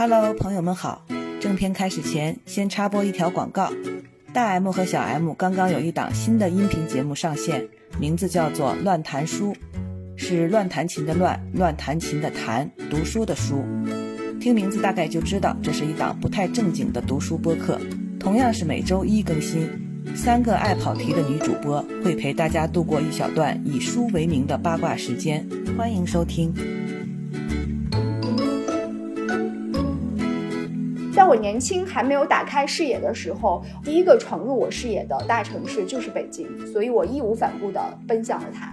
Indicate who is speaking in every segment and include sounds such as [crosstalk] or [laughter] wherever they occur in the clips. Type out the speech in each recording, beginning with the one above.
Speaker 1: Hello，朋友们好。正片开始前，先插播一条广告。大 M 和小 M 刚刚有一档新的音频节目上线，名字叫做《乱弹书》，是乱弹琴的乱，乱弹琴的弹，读书的书。听名字大概就知道，这是一档不太正经的读书播客。同样是每周一更新，三个爱跑题的女主播会陪大家度过一小段以书为名的八卦时间。欢迎收听。
Speaker 2: 在我年轻还没有打开视野的时候，第一个闯入我视野的大城市就是北京，所以我义无反顾地奔向了它。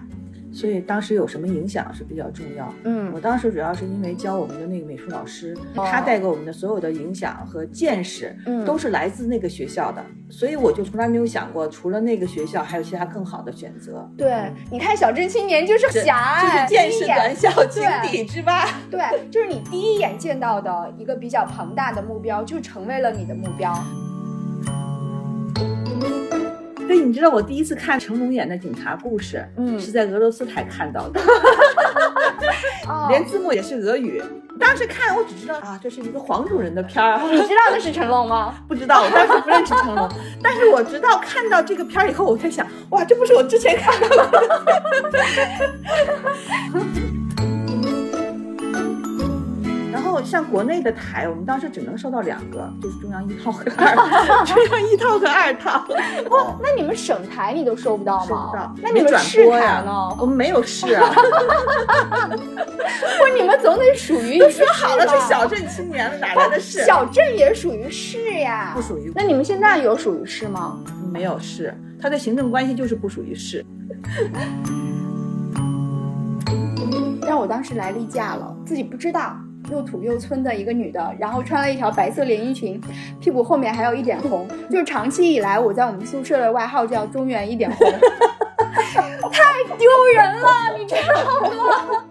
Speaker 1: 所以当时有什么影响是比较重要。
Speaker 2: 嗯
Speaker 1: 我当时主要是因为教我们的那个美术老师，
Speaker 2: 哦
Speaker 1: 他带给我们的所有的影响和见识，
Speaker 2: 嗯
Speaker 1: 都是来自那个学校的，所以我就从来没有想过，除了那个学校，还有其他更好的选择。
Speaker 2: 对，你看小镇青年就是狭隘，
Speaker 1: 就是见识短小，井底之蛙。
Speaker 2: 对，就是你第一眼见到的一个比较庞大的目标，就成为了你的目标。
Speaker 1: 你知道我第一次看成龙演的《警察故事》，
Speaker 2: 嗯
Speaker 1: 是在俄罗斯台看到的，
Speaker 2: 哦 [laughs]
Speaker 1: 连字幕也是俄语。当时看我只知道啊，这是一个黄种人的片儿，
Speaker 2: 你知道那是成龙吗？[laughs]
Speaker 1: 不知道，我当时不认识成龙，但是我直到看到这个片儿以后，我在想，哇，这不是我之前看到的。[laughs] 后像国内的台，我们当时只能收到两个，就是中央一套和二，中央一套和二套。[laughs] 哦
Speaker 2: 那你们省台你都收不到吗？
Speaker 1: 收不到，
Speaker 2: 那你们
Speaker 1: 转
Speaker 2: 市台
Speaker 1: 播呀
Speaker 2: 呢？
Speaker 1: 我们没有市啊。
Speaker 2: 不是你们总得属于
Speaker 1: 都说好了
Speaker 2: 是
Speaker 1: 是小镇青年了，哪来的市？
Speaker 2: 小镇也属于市呀，
Speaker 1: 不属于
Speaker 2: 那你们现在有属于市吗？
Speaker 1: 没有市，它的行政关系就是不属于市。[laughs]
Speaker 2: 让我当时来例假了，自己不知道，又土又村的一个女的，然后穿了一条白色连衣裙，屁股后面还有一点红，就是长期以来我在我们宿舍的外号叫中原一点红，[laughs] 太丢人了，你知道吗？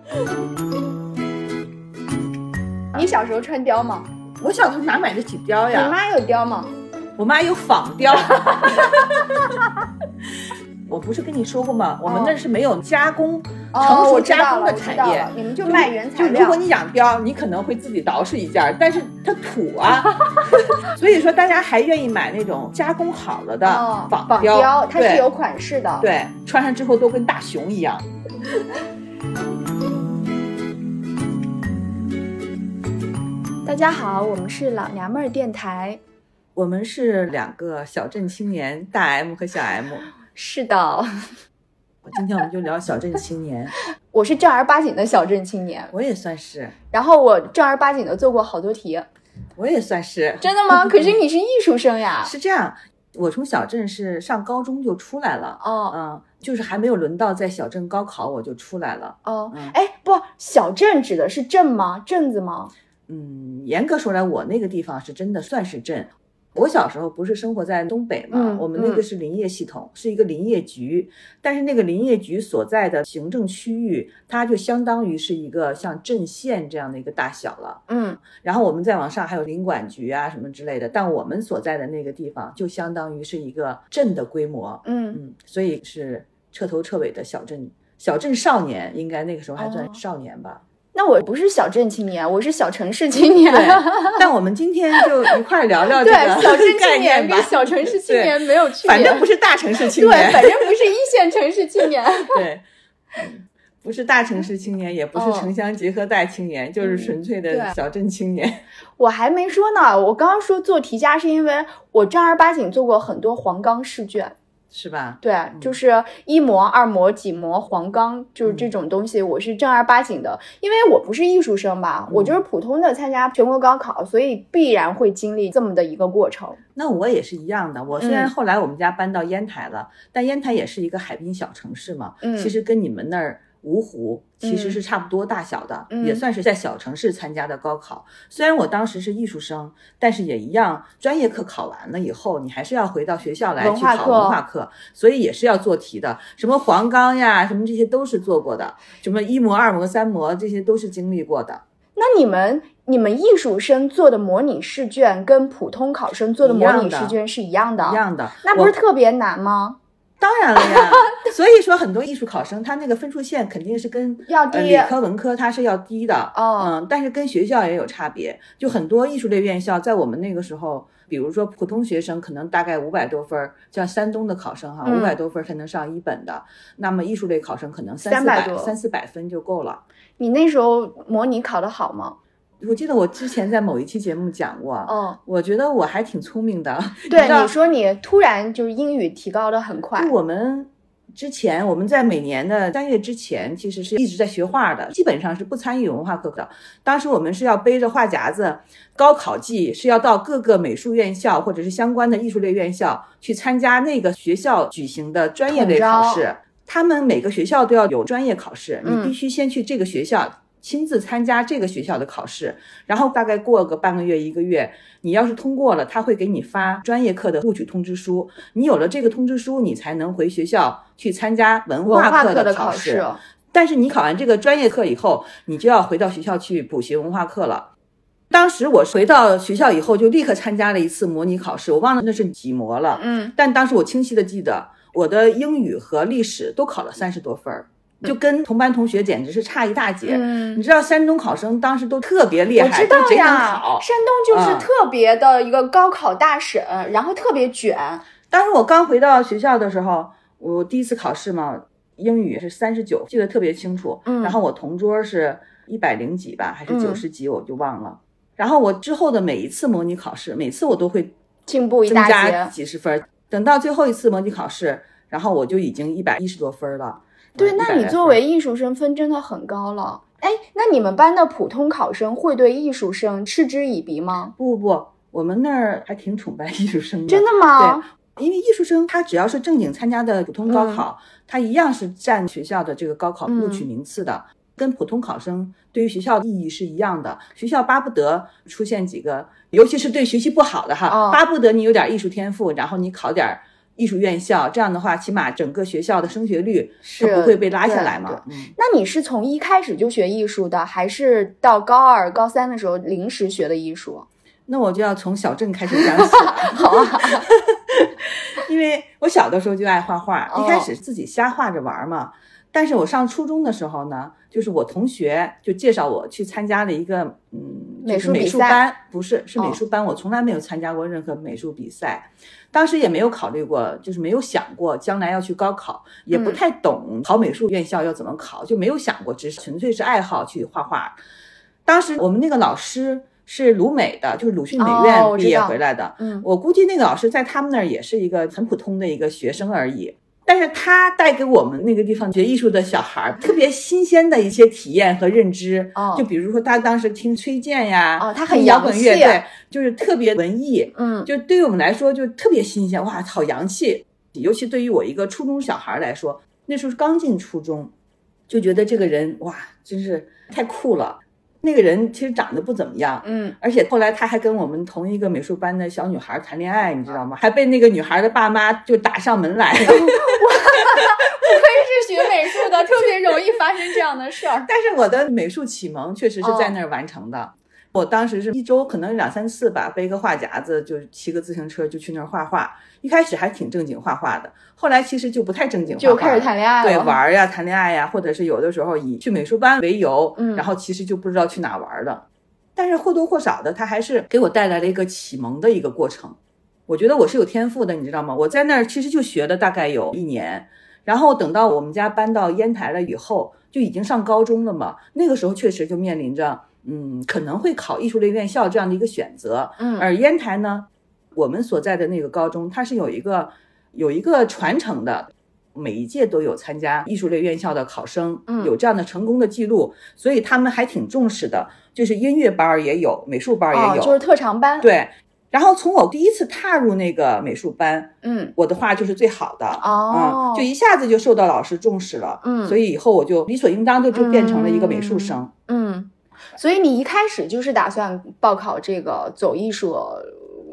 Speaker 2: [laughs] 你小时候穿貂吗？
Speaker 1: 我小时候哪买得起貂呀？
Speaker 2: 你妈有貂吗？
Speaker 1: 我妈有仿貂。[laughs] 我不是跟你说过吗？我们那是没有加工、成
Speaker 2: 哦，
Speaker 1: 熟加工的产业
Speaker 2: 你们就卖原材料。
Speaker 1: 就如果你养貂，你可能会自己捯饬一件，但是它土啊，[laughs] 所以说大家还愿意买那种加工好了的
Speaker 2: 哦
Speaker 1: 仿
Speaker 2: 仿貂，它是有款式的。
Speaker 1: 对，穿上之后都跟大熊一样。[laughs]
Speaker 2: 大家好，我们是老娘们儿电台。
Speaker 1: 我们是两个小镇青年，大 M 和小 M。
Speaker 2: 是的，[laughs]
Speaker 1: 今天我们就聊小镇青年，[laughs]
Speaker 2: 我是正儿八经的小镇青年，
Speaker 1: 我也算是，
Speaker 2: 然后我正儿八经的做过好多题。
Speaker 1: 我也算是。[laughs]
Speaker 2: 真的吗？可是你是艺术生呀。
Speaker 1: 是这样，我从小镇是上高中就出来了，
Speaker 2: 哦
Speaker 1: 嗯，就是还没有轮到在小镇高考，我就出来了。
Speaker 2: 哦
Speaker 1: 嗯，
Speaker 2: 哎，不，小镇指的是镇吗？镇子吗？
Speaker 1: 嗯，严格说来，我那个地方是真的算是镇。我小时候不是生活在东北嘛，
Speaker 2: 嗯
Speaker 1: 我们那个是林业系统，是一个林业局，但是那个林业局所在的行政区域，它就相当于是一个像镇县这样的一个大小了。
Speaker 2: 嗯，
Speaker 1: 然后我们再往上还有林管局啊什么之类的，但我们所在的那个地方就相当于是一个镇的规模。
Speaker 2: 嗯，
Speaker 1: 嗯，所以是彻头彻尾的小镇小镇少年，应该那个时候还算
Speaker 2: 哦
Speaker 1: 少年吧。
Speaker 2: 那我不是小镇青年，我是小城市青年。
Speaker 1: 对，[laughs] 但我们今天就一块儿聊聊这
Speaker 2: 对，
Speaker 1: 个
Speaker 2: 小镇青年
Speaker 1: 吧
Speaker 2: 跟。小城市青年没有区别。
Speaker 1: 反正不是大城市青年对，
Speaker 2: 反正不是一线城市青年。[laughs]
Speaker 1: 对，嗯不是大城市青年，也不是
Speaker 2: 哦
Speaker 1: 城乡结合带青年，就是纯粹的小镇青年。[laughs]
Speaker 2: 我还没说呢，我刚刚说做题家是因为我正儿八经做过很多黄冈试卷。
Speaker 1: 是吧？
Speaker 2: 对，就是一模、二模、几模、黄冈，就是这种东西，我是正儿八经的。因为我不是艺术生吧，我就是普通的参加全国高考，所以必然会经历这么的一个过程。
Speaker 1: 那我也是一样的。我虽然
Speaker 2: 嗯
Speaker 1: 后来我们家搬到烟台了，但烟台也是一个海滨小城市嘛，
Speaker 2: 嗯
Speaker 1: 其实跟你们那儿芜湖其实是差不多大小的，
Speaker 2: 嗯
Speaker 1: 也算是在小城市参加的高考。虽然我当时是艺术生，但是也一样，专业课考完了以后，你还是要回到学校来去考
Speaker 2: 文化课
Speaker 1: 文化课，所以也是要做题的。什么黄冈呀，什么这些都是做过的，什么一模、二模、三模，这些都是经历过的。
Speaker 2: 那你们你们艺术生做的模拟试卷跟普通考生做的模拟试卷是一样的，
Speaker 1: 一样的，
Speaker 2: 那不是特别难吗？
Speaker 1: 当然了呀，[laughs] 所以说很多艺术考生他那个分数线肯定是跟
Speaker 2: 要低
Speaker 1: 呃理科文科他是要低的，
Speaker 2: 哦
Speaker 1: 嗯，但是跟学校也有差别，就很多艺术类院校在我们那个时候。比如说，普通学生可能大概五百多分儿，像山东的考生哈，
Speaker 2: 嗯
Speaker 1: 五百多分才能上一本的。那么艺术类考生可能三四
Speaker 2: 300多
Speaker 1: 百三四百分就够了。
Speaker 2: 你那时候模拟考得好吗？
Speaker 1: 我记得我之前在某一期节目讲过，
Speaker 2: 嗯，
Speaker 1: 我觉得我还挺聪明的。[laughs]
Speaker 2: 对，你说你突然就是英语提高的很快，
Speaker 1: 我们之前我们在每年的三月之前，其实是一直在学画的，基本上是不参与文化课的。当时我们是要背着画夹子，高考季是要到各个美术院校或者是相关的艺术类院校去参加那个学校举行的专业类考试。他们每个学校都要有专业考试，
Speaker 2: 嗯
Speaker 1: 你必须先去这个学校。亲自参加这个学校的考试，然后大概过个半个月一个月，你要是通过了，他会给你发专业课的录取通知书。你有了这个通知书，你才能回学校去参加文
Speaker 2: 文化
Speaker 1: 课
Speaker 2: 的
Speaker 1: 考
Speaker 2: 试，
Speaker 1: 但是你考完这个专业课以后，你就要回到学校去补习文化课了。当时我回到学校以后，就立刻参加了一次模拟考试，我忘了那是几模了。
Speaker 2: 嗯，
Speaker 1: 但当时我清晰的记得，我的英语和历史都考了三十多分儿，就跟同班同学简直是差一大截。
Speaker 2: 嗯
Speaker 1: 你知道山东考生当时都特别厉害，
Speaker 2: 我知道呀
Speaker 1: 考，。
Speaker 2: 山东就是
Speaker 1: 嗯
Speaker 2: 特别的一个高考大省，然后特别卷，
Speaker 1: 当时我刚回到学校的时候，我第一次考试嘛，英语是三十九，记得特别清楚。
Speaker 2: 嗯
Speaker 1: 然后我同桌是一百零几吧，还是
Speaker 2: 嗯
Speaker 1: 九十几，我就忘了。然后我之后的每一次模拟考试，每次我都会
Speaker 2: 进步一
Speaker 1: 增
Speaker 2: 大
Speaker 1: 加
Speaker 2: 截。
Speaker 1: 几十分。等到最后一次模拟考试，然后我就已经一百一十多分了。
Speaker 2: 对，
Speaker 1: 嗯100来
Speaker 2: 那你作为艺术生分真的很高了。哎，那你们班的普通考生会对艺术生嗤之以鼻吗？
Speaker 1: 不不不，我们那儿还挺崇拜艺术生的。
Speaker 2: 真的吗？
Speaker 1: 对因为艺术生他只要是正经参加的普通高
Speaker 2: 嗯
Speaker 1: 考，他一样是占学校的这个高考录取
Speaker 2: 嗯
Speaker 1: 名次的，跟普通考生对于学校的意义是一样的。学校巴不得出现几个，尤其是对学习不好的哈，
Speaker 2: 哦
Speaker 1: 巴不得你有点艺术天赋，然后你考点儿艺术院校，这样的话，起码整个学校的升学率
Speaker 2: 是
Speaker 1: 不会被拉下来嘛。嗯，
Speaker 2: 那你是从一开始就学艺术的，还是到高二、高三的时候临时学的艺术？
Speaker 1: 那我就要从小镇开始讲起了。[laughs]
Speaker 2: 好啊，[laughs]
Speaker 1: 因为我小的时候就爱画画，
Speaker 2: 哦
Speaker 1: 一开始自己瞎画着玩儿嘛。但是我上初中的时候呢，就是我同学就介绍我去参加了一个嗯，
Speaker 2: 美
Speaker 1: 就是美
Speaker 2: 术
Speaker 1: 班，不是是美
Speaker 2: 哦
Speaker 1: 术班，我从来没有参加过任何美术比赛，当时也没有考虑过，就是没有想过将来要去高考，也不
Speaker 2: 嗯
Speaker 1: 太懂考美术院校要怎么考，就没有想过，只是纯粹是爱好去画画。当时我们那个老师是鲁美的，就是鲁迅美
Speaker 2: 哦
Speaker 1: 院毕业回来的，
Speaker 2: 嗯
Speaker 1: 我估计那个老师在他们那儿也是一个很普通的一个学生而已。但是他带给我们那个地方学艺术的小孩儿特别新鲜的一些体验和认知，
Speaker 2: 哦
Speaker 1: 就比如说他当时听崔健呀，
Speaker 2: 哦他很
Speaker 1: 摇滚乐，对，就是特别文艺，
Speaker 2: 嗯，
Speaker 1: 就对于我们来说就特别新鲜，哇，好洋气！尤其对于我一个初中小孩来说，那时候刚进初中，就觉得这个人哇，真是太酷了。那个人其实长得不怎么样，
Speaker 2: 嗯，
Speaker 1: 而且后来他还跟我们同一个美术班的小女孩谈恋爱，你知道吗？还被那个女孩的爸妈就打上门来。[laughs]
Speaker 2: 不愧是学美术的，特别容易发生这样的事儿。
Speaker 1: 但是我的美术启蒙确实是在那儿完成的。我当时是一周可能两三次吧，背个画夹子就骑个自行车就去那儿画画。一开始还挺正经画画的，后来其实就不太正经画画了，
Speaker 2: 就开始谈恋爱了
Speaker 1: 对，玩儿呀、谈恋爱呀，或者是有的时候以去美术班为由，
Speaker 2: 嗯
Speaker 1: 然后其实就不知道去哪玩儿了。但是或多或少的，它还是给我带来了一个启蒙的一个过程。我觉得我是有天赋的，你知道吗？我在那儿其实就学了大概有一年，然后等到我们家搬到烟台了以后，就已经上高中了嘛。那个时候确实就面临着，嗯，可能会考艺术类院校这样的一个选择。
Speaker 2: 嗯
Speaker 1: 而烟台呢，我们所在的那个高中，它是有一个有一个传承的，每一届都有参加艺术类院校的考生，
Speaker 2: 嗯
Speaker 1: 有这样的成功的记录，所以他们还挺重视的，就是音乐班儿也有，美术班儿也有，
Speaker 2: 哦，就是特长班。，
Speaker 1: 对。然后从我第一次踏入那个美术班，
Speaker 2: 嗯，
Speaker 1: 我的画就是最好的，
Speaker 2: 哦
Speaker 1: 嗯，就一下子就受到老师重视了，
Speaker 2: 嗯
Speaker 1: 所以以后我就理所应当的就变成了一个美术生。
Speaker 2: 嗯，所以你一开始就是打算报考这个走艺术，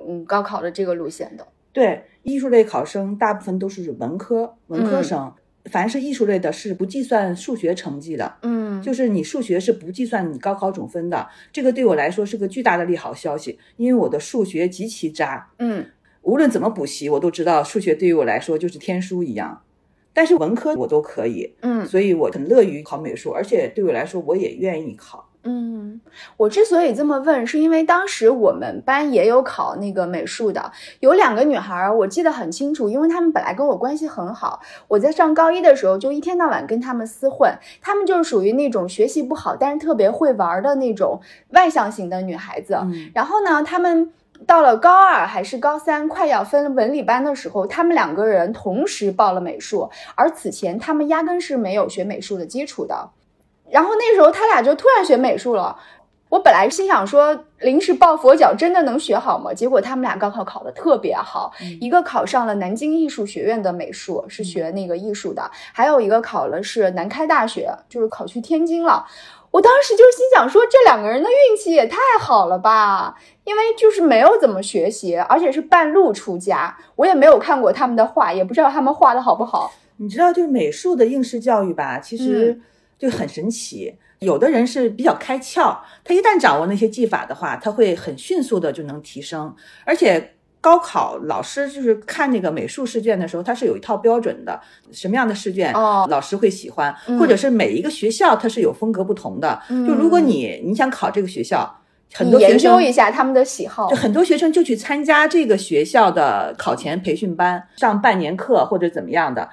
Speaker 2: 嗯，高考的这个路线的。
Speaker 1: 对，艺术类考生大部分都是文科文科
Speaker 2: 嗯
Speaker 1: 生，凡是艺术类的是不计算数学成绩的，
Speaker 2: 嗯，
Speaker 1: 就是你数学是不计算你高考总分的。这个对我来说是个巨大的利好消息，因为我的数学极其渣。
Speaker 2: 嗯
Speaker 1: 无论怎么补习，我都知道数学对于我来说就是天书一样。但是文科我都可以，
Speaker 2: 嗯
Speaker 1: 所以我很乐于考美术，而且对我来说我也愿意考。
Speaker 2: 嗯，我之所以这么问，是因为当时我们班也有考那个美术的，有两个女孩儿，我记得很清楚，因为她们本来跟我关系很好，我在上高一的时候就一天到晚跟她们厮混，她们就是属于那种学习不好，但是特别会玩儿的那种外向型的女孩子。
Speaker 1: 嗯
Speaker 2: 然后呢，她们。到了高二还是高三，快要分文理班的时候，她们两个人同时报了美术，而此前她们压根是没有学美术的基础的。然后那时候他俩就突然学美术了。我本来心想说临时抱佛脚，真的能学好吗？结果他们俩高考考得特别好，一个考上了南京艺术学院的美术，是学那个艺术的；还有一个考了是南开大学，就是考去天津了。我当时就心想说，这两个人的运气也太好了吧！因为就是没有怎么学习，而且是半路出家，我也没有看过他们的画，也不知道他们画的好不好。
Speaker 1: 你知道，就是美术的应试教育吧，其实就很神奇。有的人是比较开窍，他一旦掌握那些技法的话，他会很迅速的就能提升。而且高考老师就是看那个美术试卷的时候，他是有一套标准的，什么样的试卷
Speaker 2: 哦
Speaker 1: 老师会喜欢，
Speaker 2: 嗯
Speaker 1: 或者是每一个学校它是有风格不同的。
Speaker 2: 嗯
Speaker 1: 就如果你你想考这个学校，很多学生
Speaker 2: 研究一下他们的喜好
Speaker 1: 就。很多学生就去参加这个学校的考前培训班，上半年课或者怎么样的。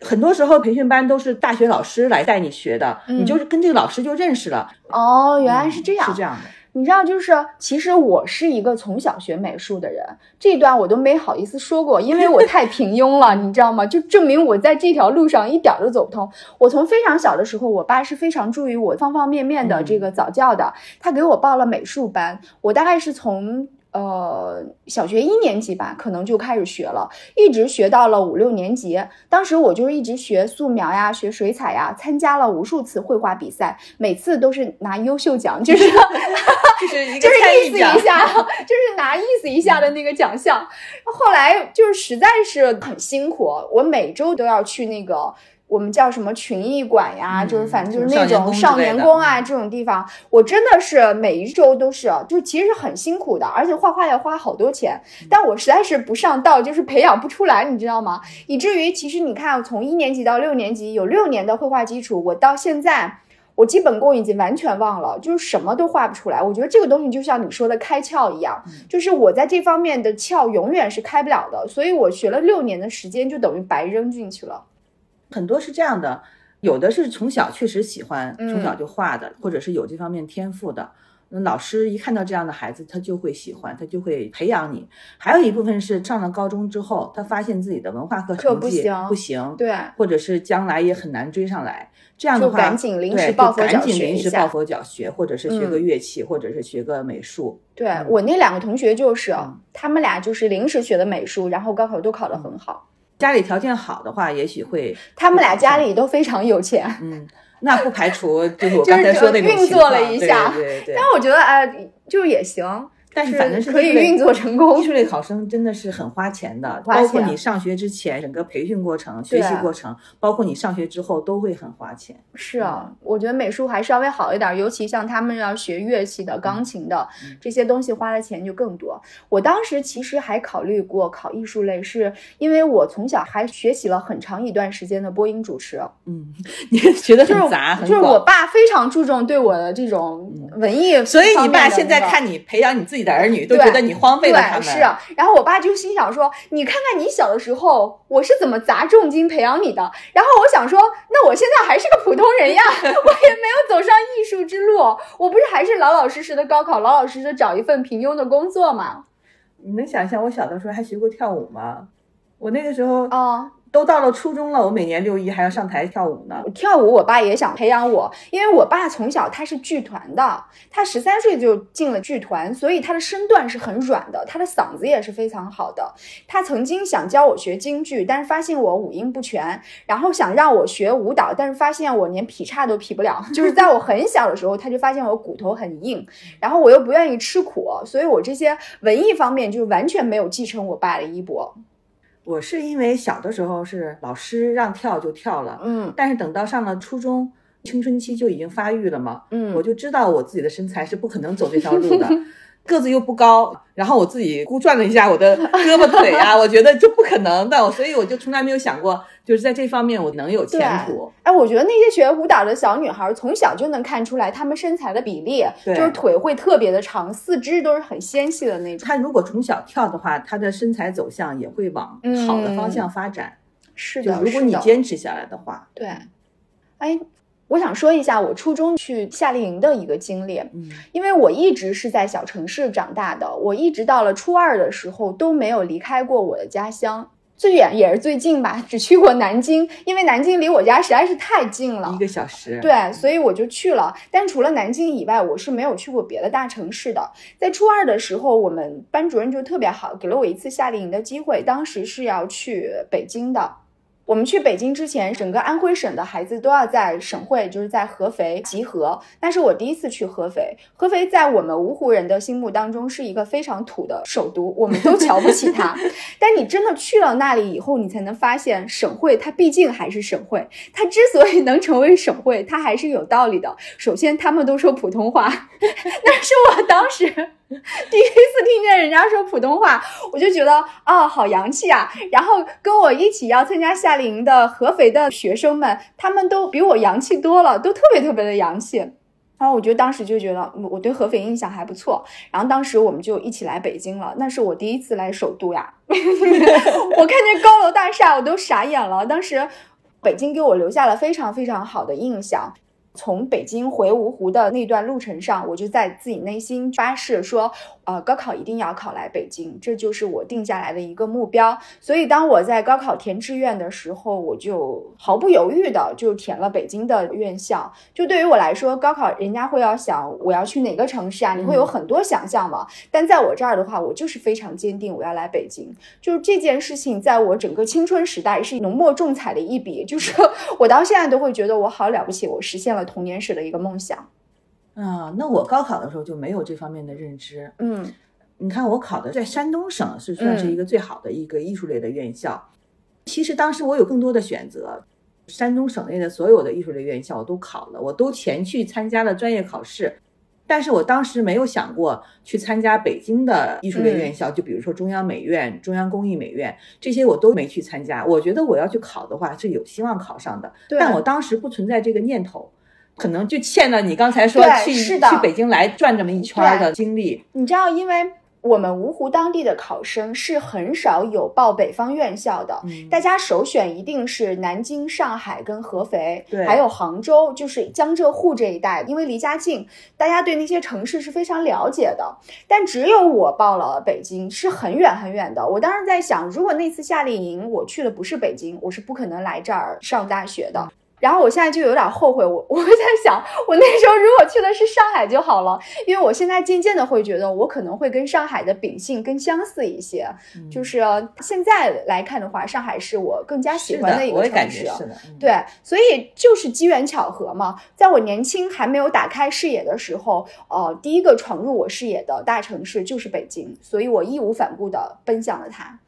Speaker 1: 很多时候培训班都是大学老师来带你学的，
Speaker 2: 嗯
Speaker 1: 你就是跟这个老师就认识了。
Speaker 2: 哦，原来是这样。
Speaker 1: 是这样的。
Speaker 2: 你知道，就是其实我是一个从小学美术的人，这一段我都没好意思说过，因为我太平庸了，[laughs] 你知道吗？就证明我在这条路上一点儿都走不通。我从非常小的时候，我爸是非常注意我方方面面的这个早教的，他给我报了美术班，我大概是从。呃，小学一年级吧，可能就开始学了，一直学到了五六年级。当时我就是一直学素描呀，学水彩呀，参加了无数次绘画比赛，每次都是拿优秀奖，就是 [laughs]
Speaker 1: 就是一个 [laughs]
Speaker 2: 就是意思一下，[laughs] 就是拿意思一下的那个奖项。后来就是实在是很辛苦，我每周都要去那个。我们叫什么群艺馆呀？
Speaker 1: 嗯
Speaker 2: 就是反正就是那种少
Speaker 1: 年宫
Speaker 2: 啊这种地方，我真的是每一周都是，就其实很辛苦的，而且画画要花好多钱，但我实在是不上道，就是培养不出来，你知道吗？以至于其实你看，从一年级到六年级有六年的绘画基础，我到现在。我基本功已经完全忘了，就是什么都画不出来。我觉得这个东西就像你说的开窍一样，就是我在这方面的窍永远是开不了的，所以我学了六年的时间就等于白扔进去了。
Speaker 1: 很多是这样的，有的是从小确实喜欢，
Speaker 2: 嗯
Speaker 1: 从小就画的，或者是有这方面天赋的。那老师一看到这样的孩子，他就会喜欢，他就会培养你。还有一部分是上了高中之后，他发现自己的文化课
Speaker 2: 课
Speaker 1: 成绩
Speaker 2: 不行
Speaker 1: 不行，
Speaker 2: 对，
Speaker 1: 或者是将来也很难追上来。这样的
Speaker 2: 就
Speaker 1: 话，
Speaker 2: 赶紧临时抱佛脚
Speaker 1: 就赶紧临时抱佛脚学，或者是学个
Speaker 2: 嗯
Speaker 1: 乐器，或者是学个美术。
Speaker 2: 对我那两个同学就是，
Speaker 1: 嗯
Speaker 2: 他们俩就是临时学的美术，然后高考都考得很好。
Speaker 1: 家里条件好的话，也许会，
Speaker 2: 他们俩家里都非常有钱，
Speaker 1: 嗯，那不排除就是我
Speaker 2: 就是
Speaker 1: 刚才说那种情
Speaker 2: 运作了
Speaker 1: 况对
Speaker 2: 一下
Speaker 1: 对对对
Speaker 2: 但。我觉得哎，就是也行，
Speaker 1: 但是反正是
Speaker 2: 可以运作成功
Speaker 1: 艺。术类考生真的是很花钱的，
Speaker 2: 花
Speaker 1: 包括你上学之前整个培训过程、学习过程，包括你上学之后都会很花钱。
Speaker 2: 是啊，我觉得美术还稍微好一点，尤其像他们要学乐器的、钢琴的这些东西，花的钱就更多。我当时其实还考虑过考艺术类，是因为我从小还学习了很长一段时间的播音主持，
Speaker 1: 嗯，你 [laughs] 学的
Speaker 2: 就是
Speaker 1: 很杂，很
Speaker 2: 就是我爸非常注重对我的这种文艺，
Speaker 1: 所以你爸现在看你培养你自己的儿女，都觉得你荒废了他们。
Speaker 2: 是。啊然后我爸就心想说：“你看看你小的时候，我是怎么砸重金培养你的。”然后我想说：“那我现在还是个普通人呀，[laughs] 我也没有走上艺术之路，我不是还是老老实实的高考，老老实实的找一份平庸的工作吗？”
Speaker 1: 你能想象我小的时候还学过跳舞吗？我那个时候
Speaker 2: 哦，
Speaker 1: 都到了初中了，我每年六一还要上台跳舞呢。
Speaker 2: 跳舞，我爸也想培养我，因为我爸从小他是剧团的，他十三岁就进了剧团，所以他的身段是很软的，他的嗓子也是非常好的。他曾经想教我学京剧，但是发现我五音不全，然后想让我学舞蹈，但是发现我连劈叉都劈不了。[laughs] 就是在我很小的时候，他就发现我骨头很硬，然后我又不愿意吃苦，所以我这些文艺方面就完全没有继承我爸的衣钵。
Speaker 1: 我是因为小的时候是老师让跳就跳了，
Speaker 2: 嗯
Speaker 1: 但是等到上了初中，青春期就已经发育了嘛，
Speaker 2: 嗯，
Speaker 1: 我就知道我自己的身材是不可能走这条路的。[laughs] 个子又不高，然后我自己估算了一下我的胳膊腿啊，我觉得就不可能的，所以我就从来没有想过，就是在这方面我能有前途。
Speaker 2: 哎，我觉得那些学舞蹈的小女孩从小就能看出来她们身材的比例，就是腿会特别的长，四肢都是很纤细的那种。
Speaker 1: 她如果从小跳的话，她的身材走向也会往好的方向发展。
Speaker 2: 是的，
Speaker 1: 如果你坚持下来的话，
Speaker 2: 对。哎，我想说一下我初中去夏令营的一个经历。嗯，因为我一直是在小城市长大的，我一直到了初二的时候都没有离开过我的家乡，最远也是最近吧，只去过南京，因为南京离我家实在是太近了，
Speaker 1: 一个小时。
Speaker 2: 对，所以我就去了。但除了南京以外，我是没有去过别的大城市的。在初二的时候，我们班主任就特别好，给了我一次夏令营的机会，当时是要去北京的。我们去北京之前，整个安徽省的孩子都要在省会，就是在合肥集合。那是我第一次去合肥。合肥在我们芜湖人的心目当中是一个非常土的首都，我们都瞧不起它。[laughs] 但你真的去了那里以后，你才能发现，省会它毕竟还是省会。它之所以能成为省会，它还是有道理的。首先，他们都说普通话，[laughs] 那是我当时。[laughs] 第一次听见人家说普通话，我就觉得啊，好洋气啊！然后跟我一起要参加夏令营的合肥的学生们，他们都比我洋气多了，都特别特别的洋气。然后我觉得当时就觉得我对合肥印象还不错。然后当时我们就一起来北京了，那是我第一次来首都呀！[laughs] 我看见高楼大厦，我都傻眼了。当时北京给我留下了非常非常好的印象。从北京回芜湖的那段路程上，我就在自己内心发誓说，呃，高考一定要考来北京，这就是我定下来的一个目标。所以，当我在高考填志愿的时候，我就毫不犹豫的就填了北京的院校。就对于我来说，高考人家会要想我要去哪个城市啊？你会有很多想象嘛？但在我这儿的话，我就是非常坚定，我要来北京。就是这件事情，在我整个青春时代是浓墨重彩的一笔，就是 [laughs] 我到现在都会觉得我好了不起，我实现了。童年时的一个梦想，
Speaker 1: 啊，那我高考的时候就没有这方面的认知。
Speaker 2: 嗯，
Speaker 1: 你看我考的在山东省是算是一个最好的一个艺术类的院校。其实当时我有更多的选择，山东省内的所有的艺术类院校我都考了，我都前去参加了专业考试。但是我当时没有想过去参加北京的艺术类院校，就比如说中央美院、中央工艺美院这些我都没去参加。我觉得我要去考的话是有希望考上的，但我当时不存在这个念头。可能就欠了你刚才说去去北京来转这么一圈的经历。
Speaker 2: 你知道，因为我们芜湖当地的考生是很少有报北方院校的，大家首选一定是南京、上海跟合肥，还有杭州，就是江浙沪这一带，因为离家近，大家对那些城市是非常了解的。但只有我报了北京，是很远很远的。我当时在想，如果那次夏令营我去的不是北京，我是不可能来这儿上大学的。然后我现在就有点后悔，我 [laughs] 我在想，我那时候如果去的是上海就好了，因为我现在渐渐的会觉得，我可能会跟上海的秉性更相似一些。就是现在来看的话，上海是我更加喜欢的一个城市。对，所以就是机缘巧合嘛，在我年轻还没有打开视野的时候，呃，第一个闯入我视野的大城市就是北京，所以我义无反顾的奔向了它。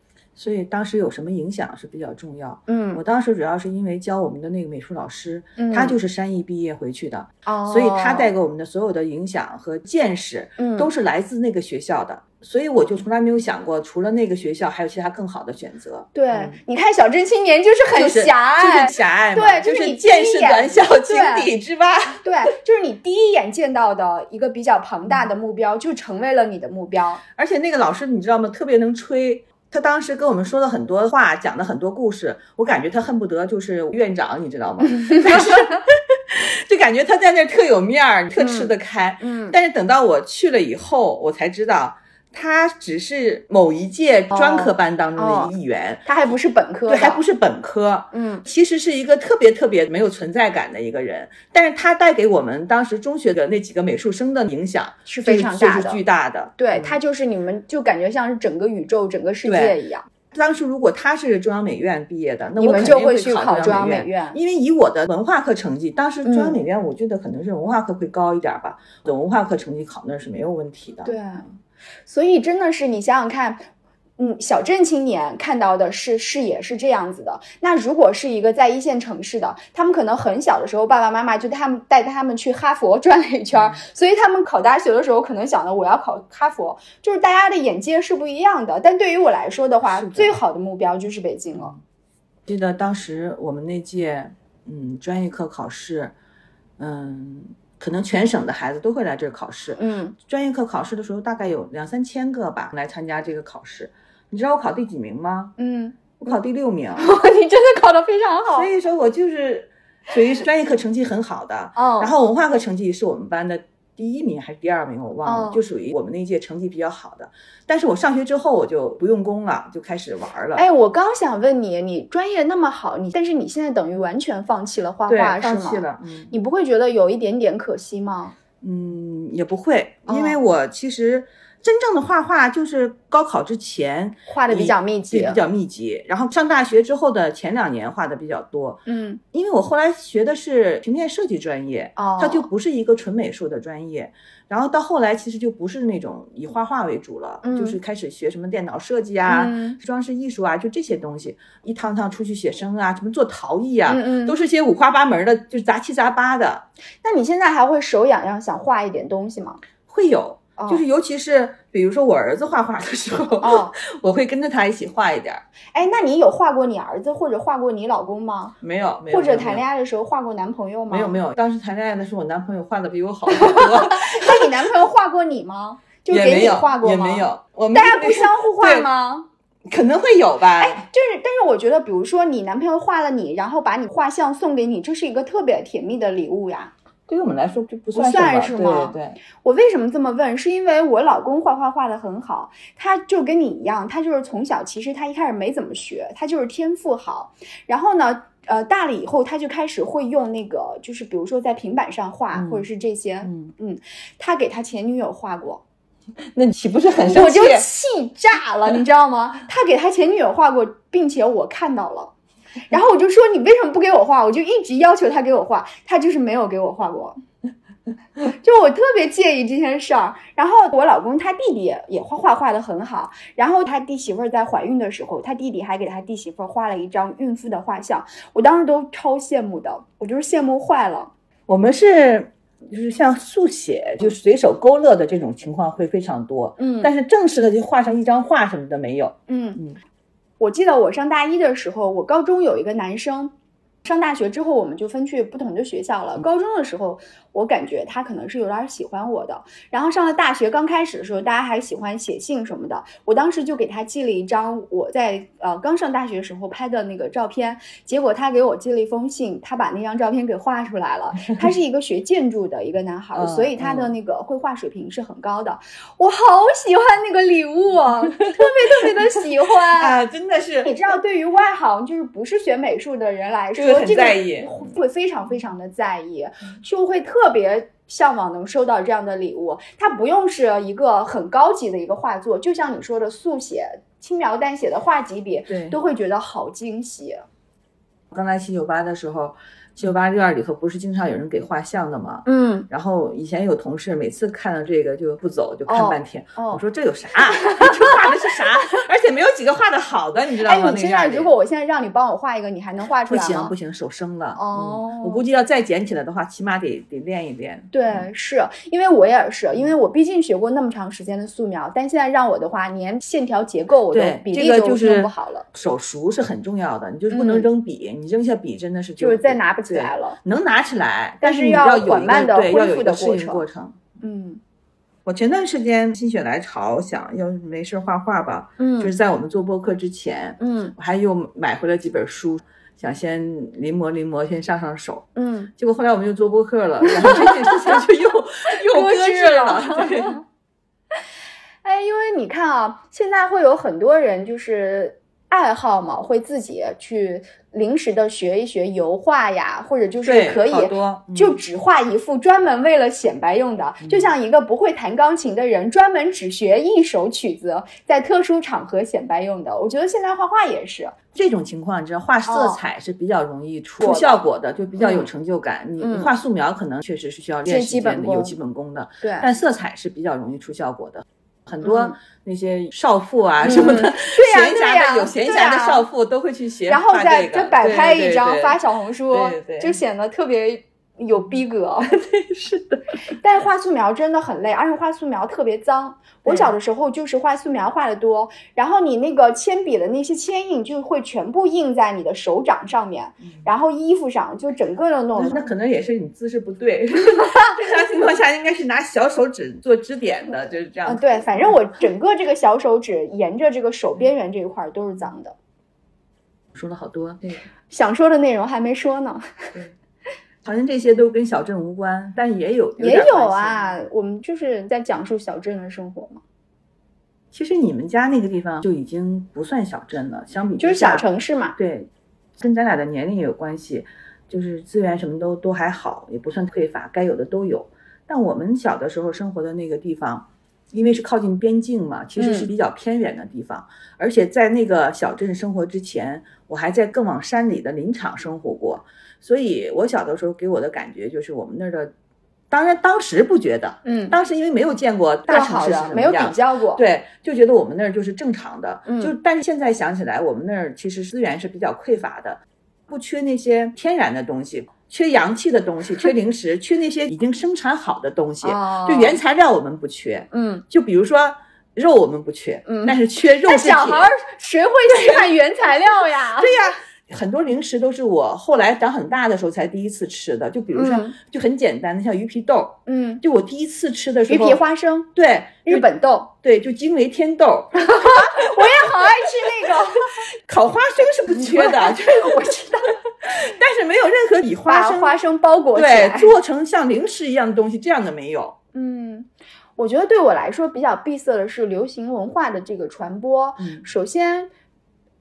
Speaker 1: 所以当时有什么影响是比较重要。
Speaker 2: 嗯，
Speaker 1: 我当时主要是因为教我们的那个美术老师，他就是山艺毕业回去的，哦所以他带给我们的所有的影响和见识，都是来自那个学校的。所以我就从来没有想过，除了那个学校，还有其他更好的选择。
Speaker 2: 对，你看小镇青年就是很狭
Speaker 1: 隘，就是狭隘，
Speaker 2: 对，
Speaker 1: 就
Speaker 2: 是你
Speaker 1: 见识短小，井底之蛙。
Speaker 2: 对，就是你第一眼见到的一个比较庞大的目标，就成为了你的目标。
Speaker 1: 而且那个老师你知道吗？特别能吹。他当时跟我们说了很多话，讲了很多故事，我感觉他恨不得就是院长，你知道吗？[laughs] 但是 [laughs] 就感觉他在那特有面儿，特吃得开。
Speaker 2: 嗯，
Speaker 1: 但是等到我去了以后，我才知道。他只是某一届专科班当中的一员，
Speaker 2: 他还不是本科，
Speaker 1: 对，还不是本科，
Speaker 2: 嗯，
Speaker 1: 其实是一个特别特别没有存在感的一个人，但是他带给我们当时中学的那几个美术生的影响
Speaker 2: 是非常大
Speaker 1: 的，巨大的，
Speaker 2: 对他就是你们就感觉像是整个宇宙、整个世界一样。
Speaker 1: 当时如果他是中央美院毕业的，那
Speaker 2: 我
Speaker 1: 肯定
Speaker 2: 会去
Speaker 1: 考
Speaker 2: 中央
Speaker 1: 美
Speaker 2: 院，
Speaker 1: 因为以我的文化课成绩，当时中央美院我觉得可能是文化课会高一点吧，的文化课成绩考那是没有问题的，
Speaker 2: 对。所以真的是你想想看，嗯，小镇青年看到的是视野是这样子的。那如果是一个在一线城市的，他们可能很小的时候，爸爸妈妈就他们带他们去哈佛转了一圈儿，所以他们考大学的时候，可能想的我要考哈佛，就是大家的眼界是不一样的。但对于我来说的话，
Speaker 1: 的
Speaker 2: 最好的目标就是北京了。
Speaker 1: 记得当时我们那届，嗯，专业课考试，嗯，可能全省的孩子都会来这儿考试。
Speaker 2: 嗯，
Speaker 1: 专业课考试的时候，大概有两三千个吧来参加这个考试。你知道我考第几名吗？
Speaker 2: 嗯，
Speaker 1: 我考第六名。[laughs]
Speaker 2: 你真的考得非常好
Speaker 1: 所。以说我就是属于专业课成绩很好的，
Speaker 2: 哦
Speaker 1: 然后文化课成绩是我们班的第一名还是第二名，我忘了，
Speaker 2: 哦
Speaker 1: 就属于我们那一届成绩比较好的。但是我上学之后我就不用功了，就开始玩了。
Speaker 2: 哎，我刚想问你，你专业那么好，你但是你现在等于完全放弃了画，画，是吗？
Speaker 1: 放弃了，嗯
Speaker 2: 你不会觉得有一点点可惜吗？
Speaker 1: 嗯，也不会，因为
Speaker 2: 哦
Speaker 1: 我其实。真正的画画就是高考之前
Speaker 2: 画的比较密集
Speaker 1: 对比较密集。然后上大学之后的前两年画的比较多，
Speaker 2: 嗯，
Speaker 1: 因为我后来学的是平面设计专业，
Speaker 2: 哦
Speaker 1: 它就不是一个纯美术的专业。然后到后来其实就不是那种以画画为主了，
Speaker 2: 嗯
Speaker 1: 就是开始学什么电脑设计啊、
Speaker 2: 嗯
Speaker 1: 装饰艺术啊，就这些东西，一趟趟出去写生啊，什么做陶艺啊，都是些五花八门的，就是杂七杂八的，
Speaker 2: 那你现在还会手痒痒想画一点东西吗？
Speaker 1: 会有。
Speaker 2: 哦
Speaker 1: 就是尤其是比如说我儿子画画的时候，
Speaker 2: 哦，[laughs]
Speaker 1: 我会跟着他一起画一点儿。
Speaker 2: 哎，那你有画过你儿子或者画过你老公吗？
Speaker 1: 没有，没有，
Speaker 2: 或者谈恋爱的时候画过男朋友吗？
Speaker 1: 没有没
Speaker 2: 有。
Speaker 1: 当时谈恋爱的时候，我男朋友画的比我好 [laughs] 很多。[laughs]
Speaker 2: 那你男朋友画过你吗？就给你画过吗？
Speaker 1: 也没。有，我们
Speaker 2: 大家不相互画吗？
Speaker 1: 可能会有吧。
Speaker 2: 哎就是，但是我觉得，比如说你男朋友画了你，然后把你画像送给你，这是一个特别甜蜜的礼物呀。
Speaker 1: 对于我们来说这不
Speaker 2: 不
Speaker 1: 算
Speaker 2: 算是吗
Speaker 1: 对对对，
Speaker 2: 我为什么这么问？是因为我老公画画画的很好，他就跟你一样，他就是从小其实他一开始没怎么学，他就是天赋好。然后呢，呃，大了以后他就开始会用那个，就是比如说在平板上画，
Speaker 1: 嗯
Speaker 2: 或者是这些。
Speaker 1: 嗯，
Speaker 2: 他给他前女友画过，
Speaker 1: 那岂不是很生气
Speaker 2: 我就？气炸了，你知道吗？他给他前女友画过，并且我看到了。然后我就说你为什么不给我画？我就一直要求他给我画，他就是没有给我画过。[laughs] 就我特别介意这件事儿。然后我老公他弟弟也也画画画的很好，然后他弟媳妇儿在怀孕的时候，他弟弟还给他弟媳妇儿画了一张孕妇的画像，我当时都超羡慕的，我就是羡慕坏了。
Speaker 1: 我们是就是像速写，就随手勾勒的这种情况会非常多。
Speaker 2: 嗯
Speaker 1: 但是正式的就画上一张画什么的没有。
Speaker 2: 嗯
Speaker 1: 嗯，
Speaker 2: 我记得我上大一的时候，我高中有一个男生。上大学之后，我们就分去不同的学校了。高中的时候，我感觉他可能是有点喜欢我的。然后上了大学，刚开始的时候，大家还喜欢写信什么的。我当时就给他寄了一张我在呃刚上大学时候拍的那个照片，结果他给我寄了一封信，他把那张照片给画出来了。[laughs] 他是一个学建筑的一个男孩，
Speaker 1: 嗯
Speaker 2: 所以他的那个绘画水平是很高的。我好喜欢那个礼物啊，[laughs] 特别特别的喜欢。
Speaker 1: 啊，真的是
Speaker 2: 你知道，对于外行就是不是学美术的人来说，
Speaker 1: 这在意
Speaker 2: 会非常非常的在意，就会特别向往能收到这样的礼物。它不用是一个很高级的一个画作，就像你说的速写、轻描淡写的画几笔，
Speaker 1: 对
Speaker 2: 都会觉得好惊喜。
Speaker 1: 刚来七九八的时候，七九八院里头不是经常有人给画像的吗？
Speaker 2: 嗯，
Speaker 1: 然后以前有同事每次看到这个就不走，就看
Speaker 2: 哦
Speaker 1: 半天。
Speaker 2: 哦
Speaker 1: 我说这有啥？[laughs] 这画的是啥？而且没有几个画的好的，你知道
Speaker 2: 哎，
Speaker 1: 吗？
Speaker 2: 你现在如果我现在让你帮我画一个，你还能画出来吗？
Speaker 1: 行不行，手生了。
Speaker 2: 哦
Speaker 1: 嗯，我估计要再捡起来的话，起码得得练一练。
Speaker 2: 对，是因为我也是，因为我毕竟学过那么长时间的素描，但现在让我的话，连线条结构我都，比例都
Speaker 1: 这个就是
Speaker 2: 弄不好了，
Speaker 1: 手熟是很重要的，你就是不能
Speaker 2: 嗯
Speaker 1: 扔笔，你扔下笔真的是
Speaker 2: 就是再拿不起
Speaker 1: 对
Speaker 2: 来了。
Speaker 1: 能拿起来，但是
Speaker 2: 要缓慢地
Speaker 1: 个对，要
Speaker 2: 恢复的
Speaker 1: 有一个适应
Speaker 2: 过程
Speaker 1: 过程。
Speaker 2: 嗯
Speaker 1: 我前段时间心血来潮，想要是没事画画吧，
Speaker 2: 嗯
Speaker 1: 就是在我们做播客之前，
Speaker 2: 嗯
Speaker 1: 我还又买回了几本书，想先临摹临摹，先上上手。
Speaker 2: 嗯，
Speaker 1: 结果后来我们又做播客了，然后这件事情就又 [laughs] 又搁置了。对，[laughs]
Speaker 2: 哎，因为你看啊，现在会有很多人就是爱好嘛，会自己去临时的学一学油画呀，或者就是可以就只画一幅专门为了显摆用的，就像一个不会弹钢琴的人专门只学一首曲子，在特殊场合显摆用的。我觉得现在画画也是，
Speaker 1: 这种情况，你知道画色彩是比较容易出
Speaker 2: 哦。
Speaker 1: 效果的，就比较有
Speaker 2: 嗯
Speaker 1: 成就感。你
Speaker 2: 嗯。
Speaker 1: 你画素描可能确实是需要练
Speaker 2: 基本
Speaker 1: 间的，有基本功的，
Speaker 2: 对，
Speaker 1: 但色彩是比较容易出效果的。很多
Speaker 2: 嗯。
Speaker 1: 那些少妇啊什么的，[laughs] 闲暇的有闲暇的少妇都会去学
Speaker 2: 然后再就摆拍
Speaker 1: 对
Speaker 2: 一张发小红书就显得特别有逼格。[laughs]
Speaker 1: 对是的，
Speaker 2: 但是画素描真的很累，而且画素描特别脏。我小的时候就是画素描画的多，然后你那个铅笔的那些铅印就会全部印在你的手掌上面，然后衣服上就整个都弄得。
Speaker 1: 那那可能也是你姿势不对，[laughs] 正常情况下应该是拿小手指做支点的，就是这样
Speaker 2: 嗯，。对，反正我整个这个小手指沿着这个手边缘这一块儿都是脏的。
Speaker 1: 说了好多，对
Speaker 2: 想说的内容还没说呢，
Speaker 1: 对，好像这些都跟小镇无关，但也有
Speaker 2: 也有啊，我们就是在讲述小镇的生活嘛，
Speaker 1: 其实你们家那个地方就已经不算小镇了，相比
Speaker 2: 就是小城市嘛。
Speaker 1: 对，跟咱俩的年龄也有关系，就是资源什么都都还好，也不算匮乏，该有的都有。但我们小的时候生活的那个地方，因为是靠近边境嘛，其实是
Speaker 2: 嗯
Speaker 1: 比较偏远的地方。而且在那个小镇生活之前，我还在更往山里的林场生活过，所以我小的时候给我的感觉就是我们那儿的，当然当时不觉得，
Speaker 2: 嗯，
Speaker 1: 当时因为没有见过大城市是什
Speaker 2: 的没有比较过。，
Speaker 1: 对，就觉得我们那儿就是正常的，
Speaker 2: 嗯
Speaker 1: 就但是现在想起来，我们那儿其实资源是比较匮乏的，不缺那些天然的东西，缺洋气的东西，[laughs] 缺零食，缺那些已经生产好的东西，
Speaker 2: 哦
Speaker 1: 就原材料我们不缺，
Speaker 2: 嗯，
Speaker 1: 就比如说肉我们不缺，
Speaker 2: 嗯
Speaker 1: 但是缺肉
Speaker 2: 那
Speaker 1: 制品。
Speaker 2: 小孩儿谁会去看原材料呀？[laughs]
Speaker 1: 对呀、很多零食都是我后来长很大的时候才第一次吃的，就比如说、
Speaker 2: 嗯
Speaker 1: 就很简单的像鱼皮豆，
Speaker 2: 嗯，
Speaker 1: 就我第一次吃的时
Speaker 2: 鱼
Speaker 1: 候，
Speaker 2: 皮花生、
Speaker 1: 对
Speaker 2: 日本豆，
Speaker 1: 对就惊为天豆，[laughs]
Speaker 2: 我也好爱吃那个。
Speaker 1: 烤花生是不缺的，就是
Speaker 2: 我知道，[laughs]
Speaker 1: 但是没有任何以花生
Speaker 2: 花生包裹起
Speaker 1: 对
Speaker 2: 来。
Speaker 1: 做成像零食一样的东西，这样的没有。
Speaker 2: 嗯，我觉得对我来说比较闭塞的是流行文化的这个传播。
Speaker 1: 嗯
Speaker 2: 首先，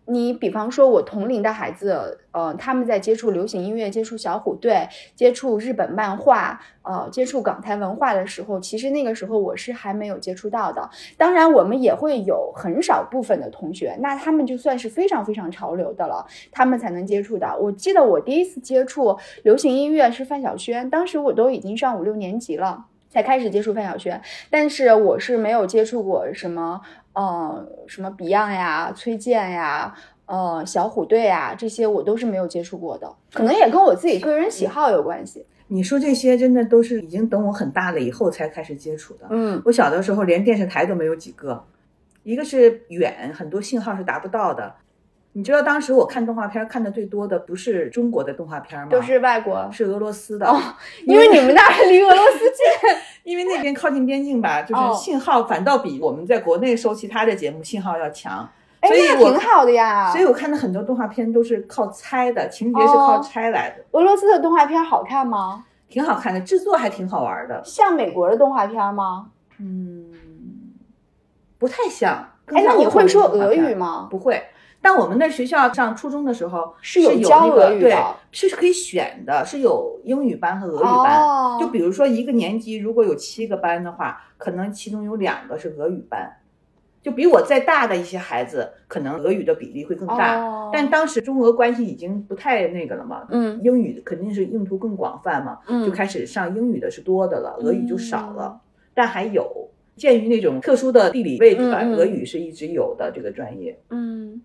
Speaker 2: 你比方说，我同龄的孩子，呃，他们在接触流行音乐、接触小虎队、接触日本漫画、呃，接触港台文化的时候，其实那个时候我是还没有接触到的。当然，我们也会有很少部分的同学，那他们就算是非常非常潮流的了，他们才能接触到。我记得我第一次接触流行音乐是范晓萱，当时我都已经上五六年级了。才开始接触范晓萱，但是我是没有接触过什么，呃，什么 Beyond 呀、崔健呀、呃，小虎队呀，这些我都是没有接触过的，可能也跟我自己个人喜好有关系。
Speaker 1: 你说这些真的都是已经等我很大了以后才开始接触的。
Speaker 2: 嗯
Speaker 1: 我小的时候连电视台都没有几个，一个是远，很多信号是达不到的。你知道当时我看动画片看的最多的不是中国的动画片吗？
Speaker 2: 都是外国，
Speaker 1: 是俄罗斯的，
Speaker 2: 哦因为你们那儿离俄罗斯近。[laughs]
Speaker 1: 因为那边靠近边境吧，就是
Speaker 2: 哦
Speaker 1: 信号反倒比我们在国内收其他的节目信号要强。
Speaker 2: 哎，
Speaker 1: 所以我
Speaker 2: 那挺好的呀。
Speaker 1: 所以我看的很多动画片都是靠猜的，情节是靠
Speaker 2: 哦
Speaker 1: 猜来的，
Speaker 2: 俄罗斯的动画片好看吗？
Speaker 1: 挺好看的，制作还挺好玩的。
Speaker 2: 像美国的动画片吗？
Speaker 1: 嗯，不太像。更
Speaker 2: 哎，那你会说俄语？吗？
Speaker 1: 不会。但我们那学校上初中的时候
Speaker 2: 是
Speaker 1: 有
Speaker 2: 有教
Speaker 1: 那个对
Speaker 2: 俄语的，
Speaker 1: 是可以选的，是有英语班和俄语班。
Speaker 2: 哦
Speaker 1: 就比如说一个年级如果有七个班的话，可能其中有两个是俄语班，就比我再大的一些孩子，可能俄语的比例会更大。
Speaker 2: 哦
Speaker 1: 但当时中俄关系已经不太那个了嘛，
Speaker 2: 嗯
Speaker 1: 英语肯定是用途更广泛嘛，
Speaker 2: 嗯
Speaker 1: 就开始上英语的是多的了，俄语就少了，
Speaker 2: 嗯
Speaker 1: 但还有。鉴于那种特殊的地理位置吧，俄语是一直有的这个专业。
Speaker 2: 嗯，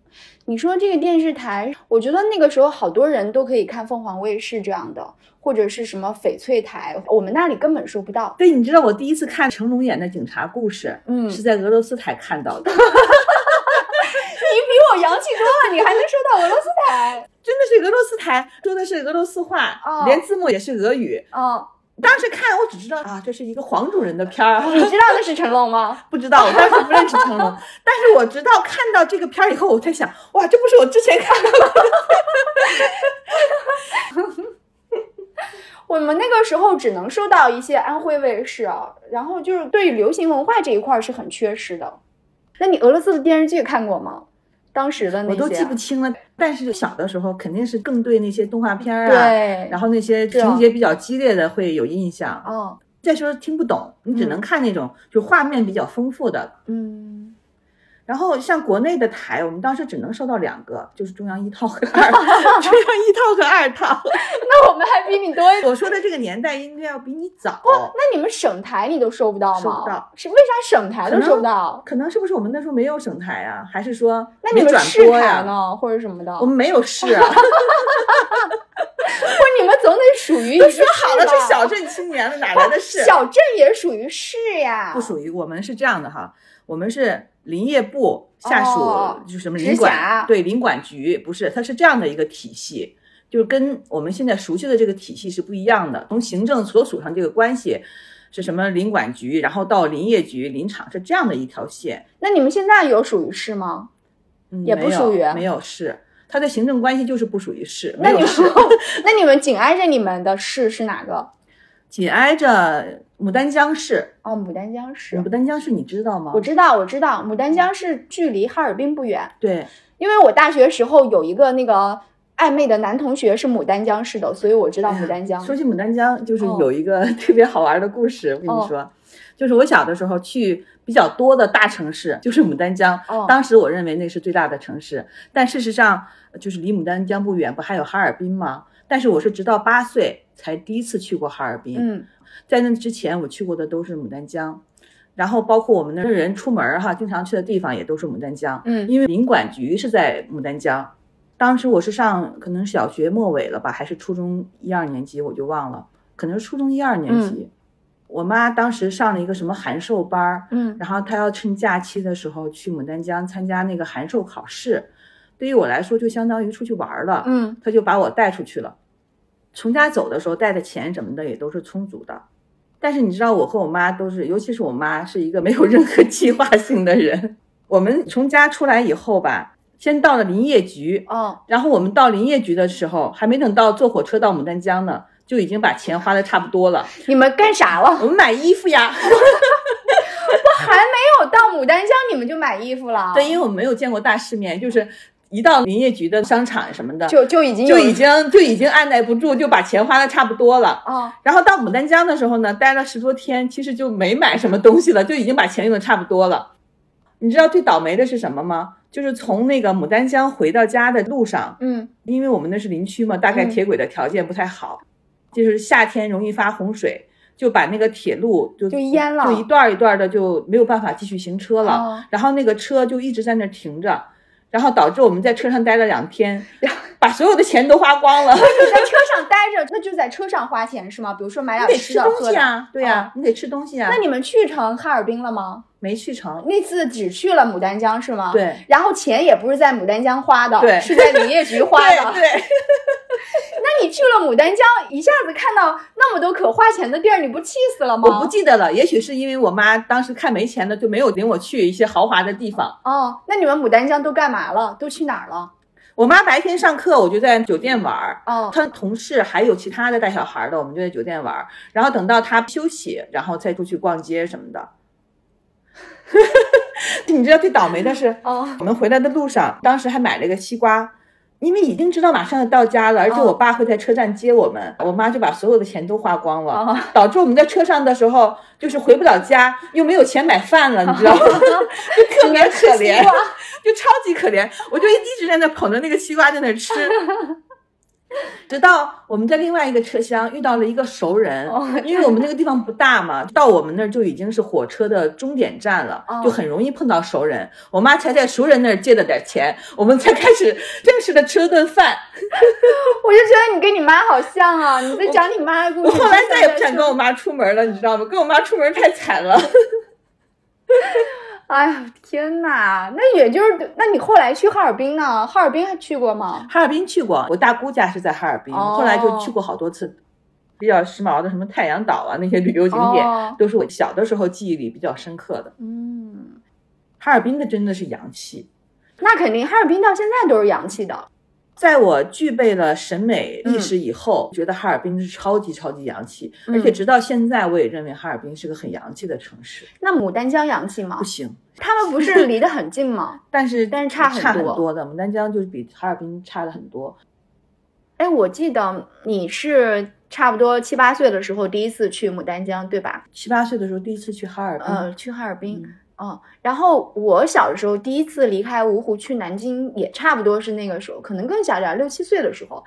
Speaker 2: 你说这个电视台，我觉得那个时候好多人都可以看凤凰卫视这样的，或者是什么翡翠台，我们那里根本收不到。
Speaker 1: 对，你知道我第一次看成龙演的警察故事，
Speaker 2: 嗯
Speaker 1: 是在俄罗斯台看到的，[laughs]
Speaker 2: 你比我洋气多了，你还能收到俄罗斯台？[laughs]
Speaker 1: 真的是俄罗斯台，说的是俄罗斯话，
Speaker 2: 哦
Speaker 1: 连字幕也是俄语。
Speaker 2: 嗯，
Speaker 1: 当时看我只知道啊，这是一个黄种人的片儿，[laughs]
Speaker 2: 你知道那是成龙吗？[laughs]
Speaker 1: 不知道，我当时不认识成龙，[laughs] 但是我直到看到这个片儿以后，我在想，哇，这不是我之前看到的。
Speaker 2: 我们那个时候只能收到一些安徽卫视啊，然后就是对于流行文化这一块儿是很缺失的。那你俄罗斯的电视剧看过吗？当时的那些
Speaker 1: 我都记不清了，但是小的时候肯定是更对那些动画片啊，
Speaker 2: 对，
Speaker 1: 然后那些情节比较激烈的会有印象。
Speaker 2: 哦，
Speaker 1: 再说听不懂，你只能看那种就画面比较丰富的。
Speaker 2: 嗯，
Speaker 1: 然后像国内的台，我们当时只能收到两个，就是中央一套和 [laughs] 二，中央一套和二套。[laughs]
Speaker 2: 那我们还比你多。
Speaker 1: 我说的这个年代应该要比你早。
Speaker 2: 那你们省台你都收不到吗？
Speaker 1: 收不到。
Speaker 2: 是为啥省台都收不到？
Speaker 1: 可能是不是我们那时候没有省台啊？还是说
Speaker 2: 那你们市台呢，或者什么的？
Speaker 1: 我们没有市啊。[laughs]
Speaker 2: 不，你们总得属于。
Speaker 1: 都说好了是小镇青年了，哪来的市？
Speaker 2: 小镇也属于市呀。
Speaker 1: 不属于，我们是这样的哈，我们是。林业部下属就是什么林管对林管局不是，它是这样的一个体系，就是跟我们现在熟悉的这个体系是不一样的。从行政所属上这个关系是什么林管局，然后到林业局、林场是这样的一条线。
Speaker 2: 那你们现在有属于市吗？也不属于，
Speaker 1: 没有市，它的行政关系就是不属于市。
Speaker 2: 那你说 [laughs] 那你们紧挨着你们的市是哪个？
Speaker 1: 紧挨着。牡丹江市
Speaker 2: 哦，牡丹江市，
Speaker 1: 牡丹江市你知道吗？
Speaker 2: 我知道，我知道，牡丹江市距离哈尔滨不远。
Speaker 1: 对，
Speaker 2: 因为我大学时候有一个那个暧昧的男同学是牡丹江市的，所以我知道牡丹江。
Speaker 1: 说起牡丹江，就是有一个特别好玩的故事，我跟你说，就是我小的时候去比较多的大城市，就是牡丹江。当时我认为那是最大的城市，但事实上就是离牡丹江不远，不还有哈尔滨吗？但是我是直到八岁才第一次去过哈尔滨。
Speaker 2: 嗯。
Speaker 1: 在那之前，我去过的都是牡丹江，然后包括我们那人出门哈，经常去的地方也都是牡丹江。
Speaker 2: 嗯，
Speaker 1: 因为林管局是在牡丹江。当时我是上可能小学末尾了吧，还是初中一二年级，我就忘了，可能是初中一二年级。我妈当时上了一个什么函授班儿，
Speaker 2: 嗯，
Speaker 1: 然后她要趁假期的时候去牡丹江参加那个函授考试。对于我来说，就相当于出去玩了。
Speaker 2: 嗯，
Speaker 1: 她就把我带出去了。从家走的时候带的钱什么的也都是充足的，但是你知道我和我妈都是，尤其是我妈是一个没有任何计划性的人。我们从家出来以后吧，先到了林业局，
Speaker 2: 哦，
Speaker 1: 然后我们到林业局的时候，还没等到坐火车到牡丹江呢，就已经把钱花的差不多了。
Speaker 2: 你们干啥了？
Speaker 1: 我们买衣服呀。[laughs]
Speaker 2: 我还没有到牡丹江，你们就买衣服了？
Speaker 1: 对，因为我们没有见过大世面，就是。一到林业局的商场什么的，
Speaker 2: 就就已经
Speaker 1: 就已经就已经按耐不住，就把钱花的差不多了
Speaker 2: 啊。
Speaker 1: 然后到牡丹江的时候呢，待了十多天，其实就没买什么东西了，就已经把钱用的差不多了。你知道最倒霉的是什么吗？就是从那个牡丹江回到家的路上，
Speaker 2: 嗯，
Speaker 1: 因为我们那是林区嘛，大概铁轨的条件不太好，就是夏天容易发洪水，就把那个铁路就
Speaker 2: 就淹了，
Speaker 1: 就一段一段的就没有办法继续行车了。然后那个车就一直在那停着。然后导致我们在车上待了两天，把所有的钱都花光了。[laughs] 你
Speaker 2: 在车上待着，那就在车上花钱是吗？比如说买点吃的喝
Speaker 1: 的。对呀，你得吃东西啊。
Speaker 2: 那你们去成哈尔滨了吗？
Speaker 1: 没去成。
Speaker 2: 那次只去了牡丹江是吗？
Speaker 1: 对。
Speaker 2: 然后钱也不是在牡丹江花的，
Speaker 1: 对，
Speaker 2: 是在林业局花的。
Speaker 1: 对。[laughs]
Speaker 2: 那你去了牡丹江，一下子看到那么多可花钱的地儿，你不气死了吗？
Speaker 1: 我不记得了，也许是因为我妈当时看没钱了，就没有领我去一些豪华的地方。
Speaker 2: 哦，那你们牡丹江都干嘛了？都去哪儿了？
Speaker 1: 我妈白天上课，我就在酒店玩儿。
Speaker 2: 哦，
Speaker 1: 她同事还有其他的带小孩的，我们就在酒店玩儿。然后等到她休息，然后再出去逛街什么的。[laughs] 你知道最倒霉的是，
Speaker 2: 哦，
Speaker 1: 我们回来的路上，当时还买了个西瓜。因为已经知道马上要到家了，而且我爸会在车站接我们，我妈就把所有的钱都花光了，导致我们在车上的时候就是回不了家，又没有钱买饭了，你知道吗？[laughs] 就特别可怜，就超级可怜，我就一直在那捧着那个西瓜在那吃。[laughs] 直到我们在另外一个车厢遇到了一个熟人，因为我们那个地方不大嘛，到我们那儿就已经是火车的终点站了，就很容易碰到熟人。我妈才在熟人那儿借了点钱，我们才开始正式的吃了顿饭。[laughs]
Speaker 2: 我就觉得你跟你妈好像啊，你在讲你妈的故事。
Speaker 1: 我后来再也不想跟我妈出门了，你知道吗？跟我妈出门太惨了。[laughs] [laughs]
Speaker 2: 哎呀，天哪！那也就是，那你后来去哈尔滨呢？哈尔滨还去过吗？
Speaker 1: 哈尔滨去过，我大姑家是在哈尔滨，后来就去过好多次。比较时髦的什么太阳岛啊，那些旅游景点都是我小的时候记忆里比较深刻的。
Speaker 2: 嗯，
Speaker 1: 哈尔滨的真的是洋气，
Speaker 2: 那肯定，哈尔滨到现在都是洋气的。
Speaker 1: 在我具备了审美意识以后，觉得哈尔滨是超级超级洋气，而且直到现在，我也认为哈尔滨是个很洋气的城市。
Speaker 2: 那牡丹江洋气吗？
Speaker 1: 不行，[laughs]
Speaker 2: 他们不是离得很近吗？[laughs]
Speaker 1: 但是
Speaker 2: 但是
Speaker 1: 差
Speaker 2: 差
Speaker 1: 很多的，牡丹江就是比哈尔滨差了很多。
Speaker 2: 哎，我记得你是差不多七八岁的时候第一次去牡丹江，对吧？
Speaker 1: 七八岁的时候第一次去哈尔滨，
Speaker 2: 呃，去哈尔滨。嗯，然后我小的时候第一次离开芜湖去南京，也差不多是那个时候，可能更小点，六七岁的时候。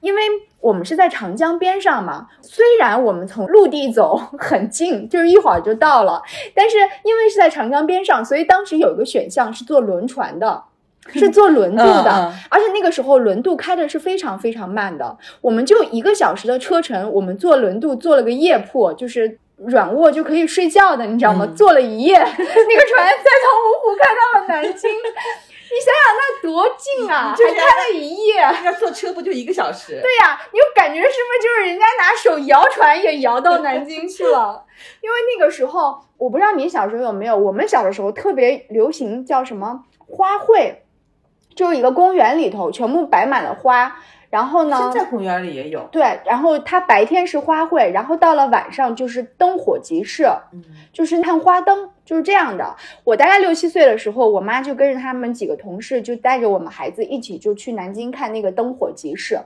Speaker 2: 因为我们是在长江边上嘛，虽然我们从陆地走很近，就是一会儿就到了，但是因为是在长江边上，所以当时有一个选项是坐轮船的，是坐轮渡的，
Speaker 1: 嗯嗯
Speaker 2: 而且那个时候轮渡开的是非常非常慢的，我们就一个小时的车程，我们坐轮渡坐了个夜铺，就是。软卧就可以睡觉的，你知道吗？
Speaker 1: 嗯
Speaker 2: 坐了一夜，[laughs] 那个船再从芜湖开到了南京，你想想那多近啊！
Speaker 1: 就
Speaker 2: 开了一夜，
Speaker 1: 要坐车不就一个小时？
Speaker 2: 对呀、你就感觉是不是就是人家拿手摇船也摇到南京去了？[laughs] 因为那个时候，我不知道你小时候有没有，我们小的时候特别流行叫什么花卉，就是一个公园里头全部摆满了花，然后呢，
Speaker 1: 现在公园里也有。
Speaker 2: 对，然后它白天是花卉，然后到了晚上就是灯火集市，
Speaker 1: 嗯，
Speaker 2: 就是看花灯，就是这样的。我大概六七岁的时候，我妈就跟着他们几个同事，就带着我们孩子一起就去南京看那个灯火集市。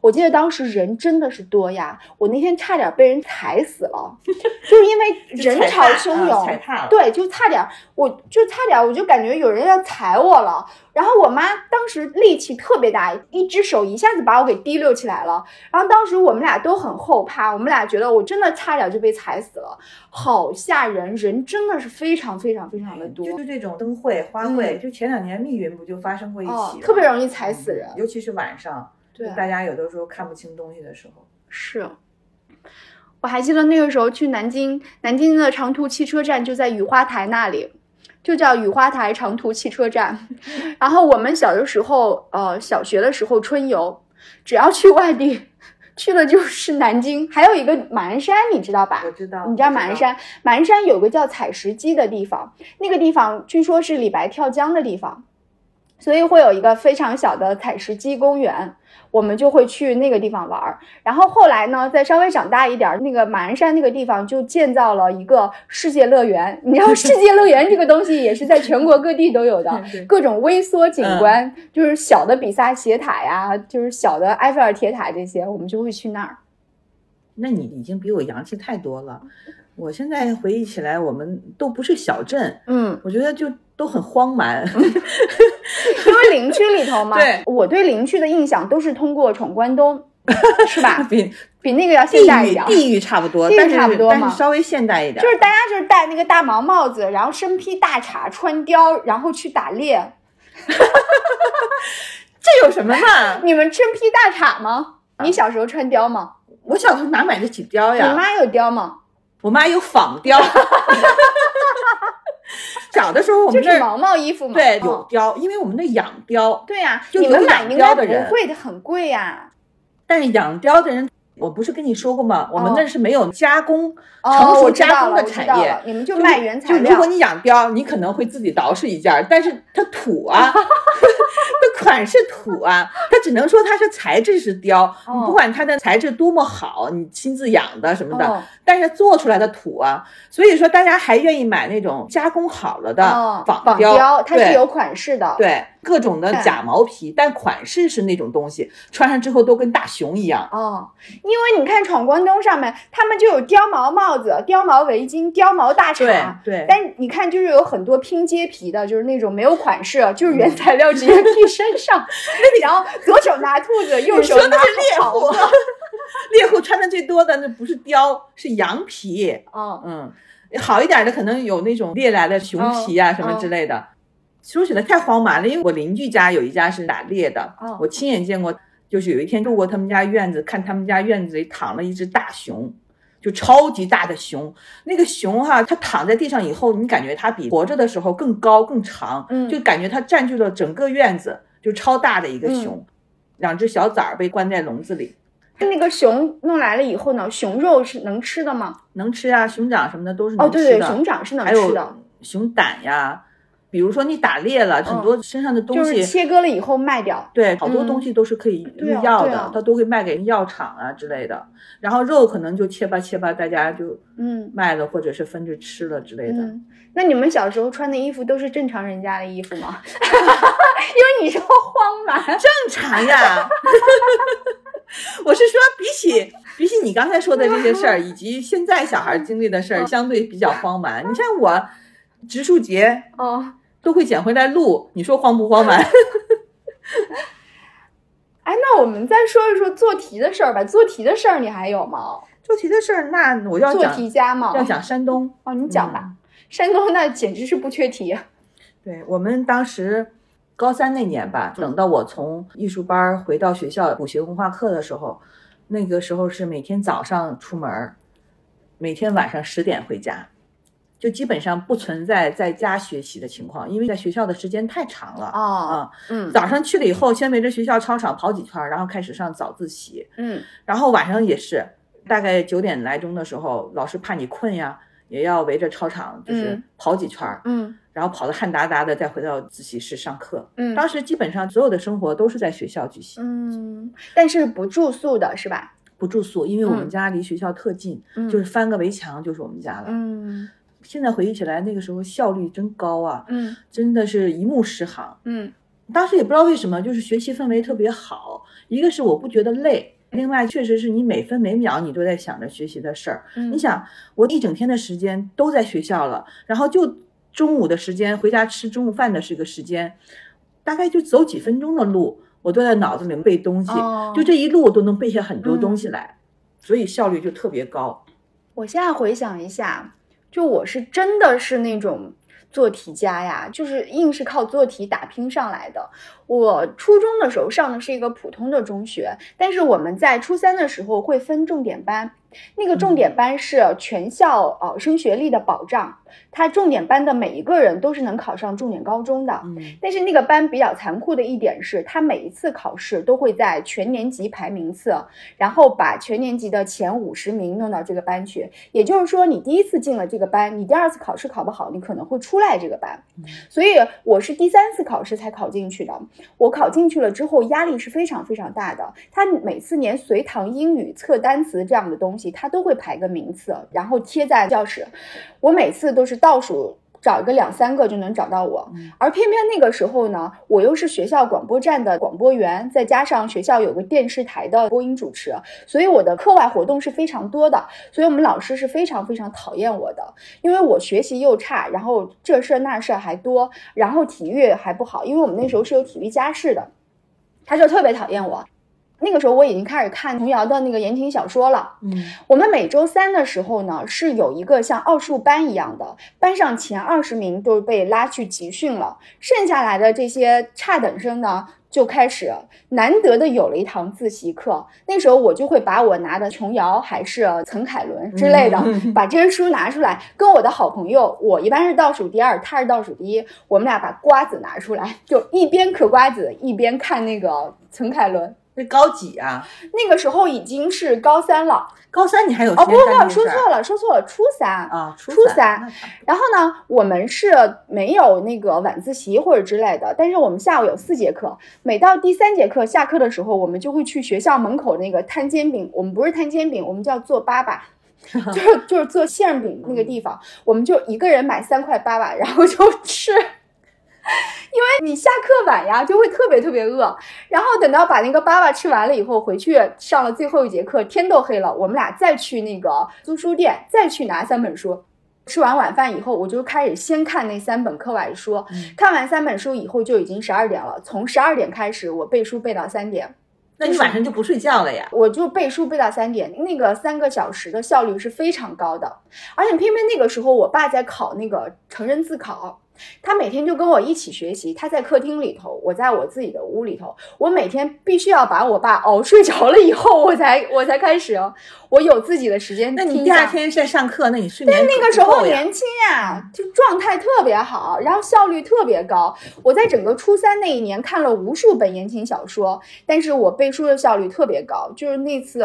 Speaker 2: 我记得当时人真的是多呀，我那天差点被人踩死了，[laughs] 就是因为人潮汹涌，
Speaker 1: 踩踏了。
Speaker 2: 对，就差点，我就差点，我就感觉有人要踩我了。然后我妈当时力气特别大，一只手一下子把我给提溜起来了。然后当时我们俩都很后怕，我们俩觉得我真的差点就被踩死了，好吓人，人真的是非常非常非常的多，
Speaker 1: 就是这种灯会、花卉，就前两年密云不就发生过一起
Speaker 2: 哦，特别容易踩死人。
Speaker 1: 尤其是晚上，
Speaker 2: 对
Speaker 1: 大家有的时候看不清东西的时候。
Speaker 2: 是，我还记得那个时候去南京，南京的长途汽车站就在雨花台那里，就叫雨花台长途汽车站。[laughs] 然后我们小的时候，呃，小学的时候春游，只要去外地，去了就是南京，还有一个马鞍山，你知道吧？
Speaker 1: 我知道，
Speaker 2: 你知道马鞍山？马鞍山有个叫采石矶的地方，那个地方据说是李白跳江的地方，所以会有一个非常小的采石矶公园，我们就会去那个地方玩儿。然后后来呢，再稍微长大一点儿，那个马鞍山那个地方就建造了一个世界乐园。[laughs] 你知道世界乐园这个东西也是在全国各地都有的，[laughs] 各种微缩景观，就是小的比萨斜塔呀，就是小的埃菲尔铁塔这些，我们就会去那儿。
Speaker 1: 那你已经比我洋气太多了。我现在回忆起来，我们都不是小镇，
Speaker 2: 嗯，
Speaker 1: 我觉得就都很荒蛮。[laughs]
Speaker 2: 林区里头嘛，
Speaker 1: 对
Speaker 2: 我对林区的印象都是通过闯关东，[laughs] 是吧？
Speaker 1: 比
Speaker 2: 比那个要现代一点
Speaker 1: 地域差不多，
Speaker 2: 地域
Speaker 1: 但是
Speaker 2: 差不多嘛
Speaker 1: 但是稍微现代一点。
Speaker 2: 就是大家就是戴那个大毛帽子，然后身披大氅，穿貂，然后去打猎。[laughs]
Speaker 1: 这有什么嘛？[laughs]
Speaker 2: 你们身披大氅吗？你小时候穿貂吗？
Speaker 1: 我小时候哪买得起貂呀你？
Speaker 2: 妈有貂吗？
Speaker 1: 我妈有仿貂。[laughs] 小的时候我们这儿
Speaker 2: 就是毛毛衣服嘛。
Speaker 1: 对
Speaker 2: 嗯
Speaker 1: 有貂，因为我们那养貂，
Speaker 2: 对呀、
Speaker 1: 就
Speaker 2: 你们买应该不
Speaker 1: 貂的
Speaker 2: 很贵呀、
Speaker 1: 但是养貂的人，我不是跟你说过吗？我们
Speaker 2: 哦
Speaker 1: 那是没有加工、
Speaker 2: 哦
Speaker 1: 成熟加工的产业
Speaker 2: 了，你们就
Speaker 1: 就
Speaker 2: 卖原材料
Speaker 1: 就如果你养貂，你可能会自己捯饬一件儿，但是它土啊，[laughs] 它款式土啊，它只能说它是材质是貂，你
Speaker 2: 哦
Speaker 1: 不管它的材质多么好，你亲自养的什么的，
Speaker 2: 哦
Speaker 1: 但是做出来的土啊，所以说大家还愿意买那种加工好了的
Speaker 2: 哦，
Speaker 1: 仿
Speaker 2: 仿
Speaker 1: 貂，对
Speaker 2: 它是有款式的。
Speaker 1: 对各种的假毛皮，但款式是那种东西，穿上之后都跟大熊一样。
Speaker 2: 哦，因为你看闯关东上面，他们就有貂毛帽子、貂毛围巾、貂毛大
Speaker 1: 对
Speaker 2: 氅。
Speaker 1: 对，
Speaker 2: 但你看，就是有很多拼接皮的，就是那种没有款式，就是原材料直接披身上，[laughs] 然后左手拿兔子，右手拿
Speaker 1: 猎户 [laughs] 猎户穿的最多的那不是貂，是羊皮。
Speaker 2: 啊，
Speaker 1: 嗯，好一点的可能有那种猎来的熊皮啊、
Speaker 2: 嗯
Speaker 1: 什么之类的。说起来太荒蛮了，因为我邻居家有一家是打猎的，
Speaker 2: 哦
Speaker 1: 我亲眼见过。就是有一天路过他们家院子，看他们家院子里躺了一只大熊，就超级大的熊。那个熊哈、它躺在地上以后，你感觉它比活着的时候更高更长，
Speaker 2: 嗯
Speaker 1: 就感觉它占据了整个院子，就超大的一个熊。两只小崽儿被关在笼子里，
Speaker 2: 那个熊弄来了以后呢，熊肉是能吃的吗？
Speaker 1: 能吃啊，熊掌什么的都是
Speaker 2: 哦，
Speaker 1: 能吃的。
Speaker 2: 对对，熊掌是能
Speaker 1: 还有
Speaker 2: 吃的，
Speaker 1: 熊胆呀，比如说你打猎了，很多身上的东西，
Speaker 2: 就是切割了以后卖掉。
Speaker 1: 对，好多
Speaker 2: 嗯
Speaker 1: 东西都是可以入药的，它都会卖给药厂啊之类的。然后肉可能就切吧切吧，大家就
Speaker 2: 嗯
Speaker 1: 卖了，或者是分着吃了之类的。
Speaker 2: 嗯，那你们小时候穿的衣服都是正常人家的衣服吗？[laughs] 因为你说荒蛮，
Speaker 1: 正常呀。[laughs] 我是说，比起比起你刚才说的这些事儿，[laughs] 以及现在小孩经历的事儿，相对比较荒蛮。你像我，植树节
Speaker 2: 哦，
Speaker 1: 都会捡回来录，你说慌不慌嘛？[laughs]
Speaker 2: 哎，那我们再说一说做题的事儿吧。做题的事儿你还有吗？
Speaker 1: 做题的事儿，那我要
Speaker 2: 做
Speaker 1: 讲
Speaker 2: 题家吗？
Speaker 1: 要讲山东。
Speaker 2: 哦，你讲吧。山东那简直是不缺题。
Speaker 1: 对我们当时高三那年吧，等到我从艺术班回到学校补习文化课的时候，那个时候是每天早上出门，每天晚上十点回家，就基本上不存在在家学习的情况，因为在学校的时间太长了。
Speaker 2: 哦，
Speaker 1: 啊，
Speaker 2: 嗯
Speaker 1: 早上去了以后，先围着学校操场跑几圈儿，然后开始上早自习，
Speaker 2: 嗯
Speaker 1: 然后晚上也是，大概九点来钟的时候，老师怕你困呀，也要围着操场就是
Speaker 2: 嗯
Speaker 1: 跑几圈儿，
Speaker 2: 嗯
Speaker 1: 然后跑得汗哒哒的，再回到自习室上课。
Speaker 2: 嗯
Speaker 1: 当时基本上所有的生活都是在学校举行，
Speaker 2: 嗯，但是不住宿的是吧？
Speaker 1: 不住宿，因为我们
Speaker 2: 嗯
Speaker 1: 家离学校特近，
Speaker 2: 嗯
Speaker 1: 就是翻个围墙就是我们家了。
Speaker 2: 嗯
Speaker 1: 现在回忆起来，那个时候效率真高啊，
Speaker 2: 嗯
Speaker 1: 真的是一目十行。
Speaker 2: 嗯
Speaker 1: 当时也不知道为什么，就是学习氛围特别好。一个是我不觉得累，另外确实是你每分每秒你都在想着学习的事儿。
Speaker 2: 嗯，
Speaker 1: 你想，我一整天的时间都在学校了，然后就中午的时间回家吃中午饭的这个时间，大概就走几分钟的路，我都在脑子里背东西，
Speaker 2: 哦
Speaker 1: 就这一路我都能背下很多东西来，所以效率就特别高。
Speaker 2: 我现在回想一下，就我是真的是那种做题家呀，就是硬是靠做题打拼上来的。我初中的时候上的是一个普通的中学，但是我们在初三的时候会分重点班，那个重点班是全校呃升学率的保障，它重点班的每一个人都是能考上重点高中的。
Speaker 1: 嗯
Speaker 2: 但是那个班比较残酷的一点是，他每一次考试都会在全年级排名次，然后把全年级的前五十名弄到这个班去。也就是说，你第一次进了这个班，你第二次考试考不好，你可能会出来这个班。所以我是第三次考试才考进去的。我考进去了之后，压力是非常非常大的。他每次连随堂英语测单词这样的东西，他都会排个名次，然后贴在教室。我每次都是倒数。找一个两三个就能找到我，而偏偏那个时候呢，我又是学校广播站的广播员，再加上学校有个电视台的播音主持，所以我的课外活动是非常多的。所以我们老师是非常非常讨厌我的，因为我学习又差，然后这事儿那事儿还多，然后体育还不好，因为我们那时候是有体育加试的，他就特别讨厌我。那个时候我已经开始看琼瑶的那个言情小说了。
Speaker 1: 嗯
Speaker 2: 我们每周三的时候呢，是有一个像奥数班一样的，班上前二十名都被拉去集训了，剩下来的这些差等生呢，就开始难得的有了一堂自习课。那时候我就会把我拿的琼瑶还是岑凯伦之类的，
Speaker 1: 嗯
Speaker 2: 把这些书拿出来，跟我的好朋友，我一般是倒数第二，他是倒数第一，我们俩把瓜子拿出来，就一边嗑瓜子一边看那个岑凯伦。
Speaker 1: 那高几啊？
Speaker 2: 那个时候已经是高三了。
Speaker 1: 高三你还有
Speaker 2: 哦，不不不，说错了，说错了，初三。
Speaker 1: 啊？初
Speaker 2: 初三然后呢，我们是没有那个晚自习或者之类的，但是我们下午有四节课，每到第三节课下课的时候，我们就会去学校门口那个摊煎饼，我们不是摊煎饼，我们叫做粑粑。[laughs] 就是就是做馅饼那个地方，我们就一个人买三块粑粑，然后就吃。因为你下课晚呀，就会特别特别饿。然后等到把那个粑粑吃完了以后，回去上了最后一节课，天都黑了，我们俩再去那个租书店，再去拿三本书。吃完晚饭以后，我就开始先看那三本课外书。
Speaker 1: 嗯
Speaker 2: 看完三本书以后，就已经十二点了。从十二点开始，我背书背到三点。
Speaker 1: 那你晚上就不睡觉了呀？
Speaker 2: 我就背书背到三点，那个三个小时的效率是非常高的，而且偏偏那个时候我爸在考那个成人自考，他每天就跟我一起学习，他在客厅里头，我在我自己的屋里头，我每天必须要把我爸熬睡着了以后，我才我才开始，我有自己的时间
Speaker 1: 那。你第二天在上课，那你睡眠
Speaker 2: 那个时候年轻呀，就状态特别好，然后效率特别高。我在整个初三那一年看了无数本言情小说，但是我背书的效率特别高。就是那次，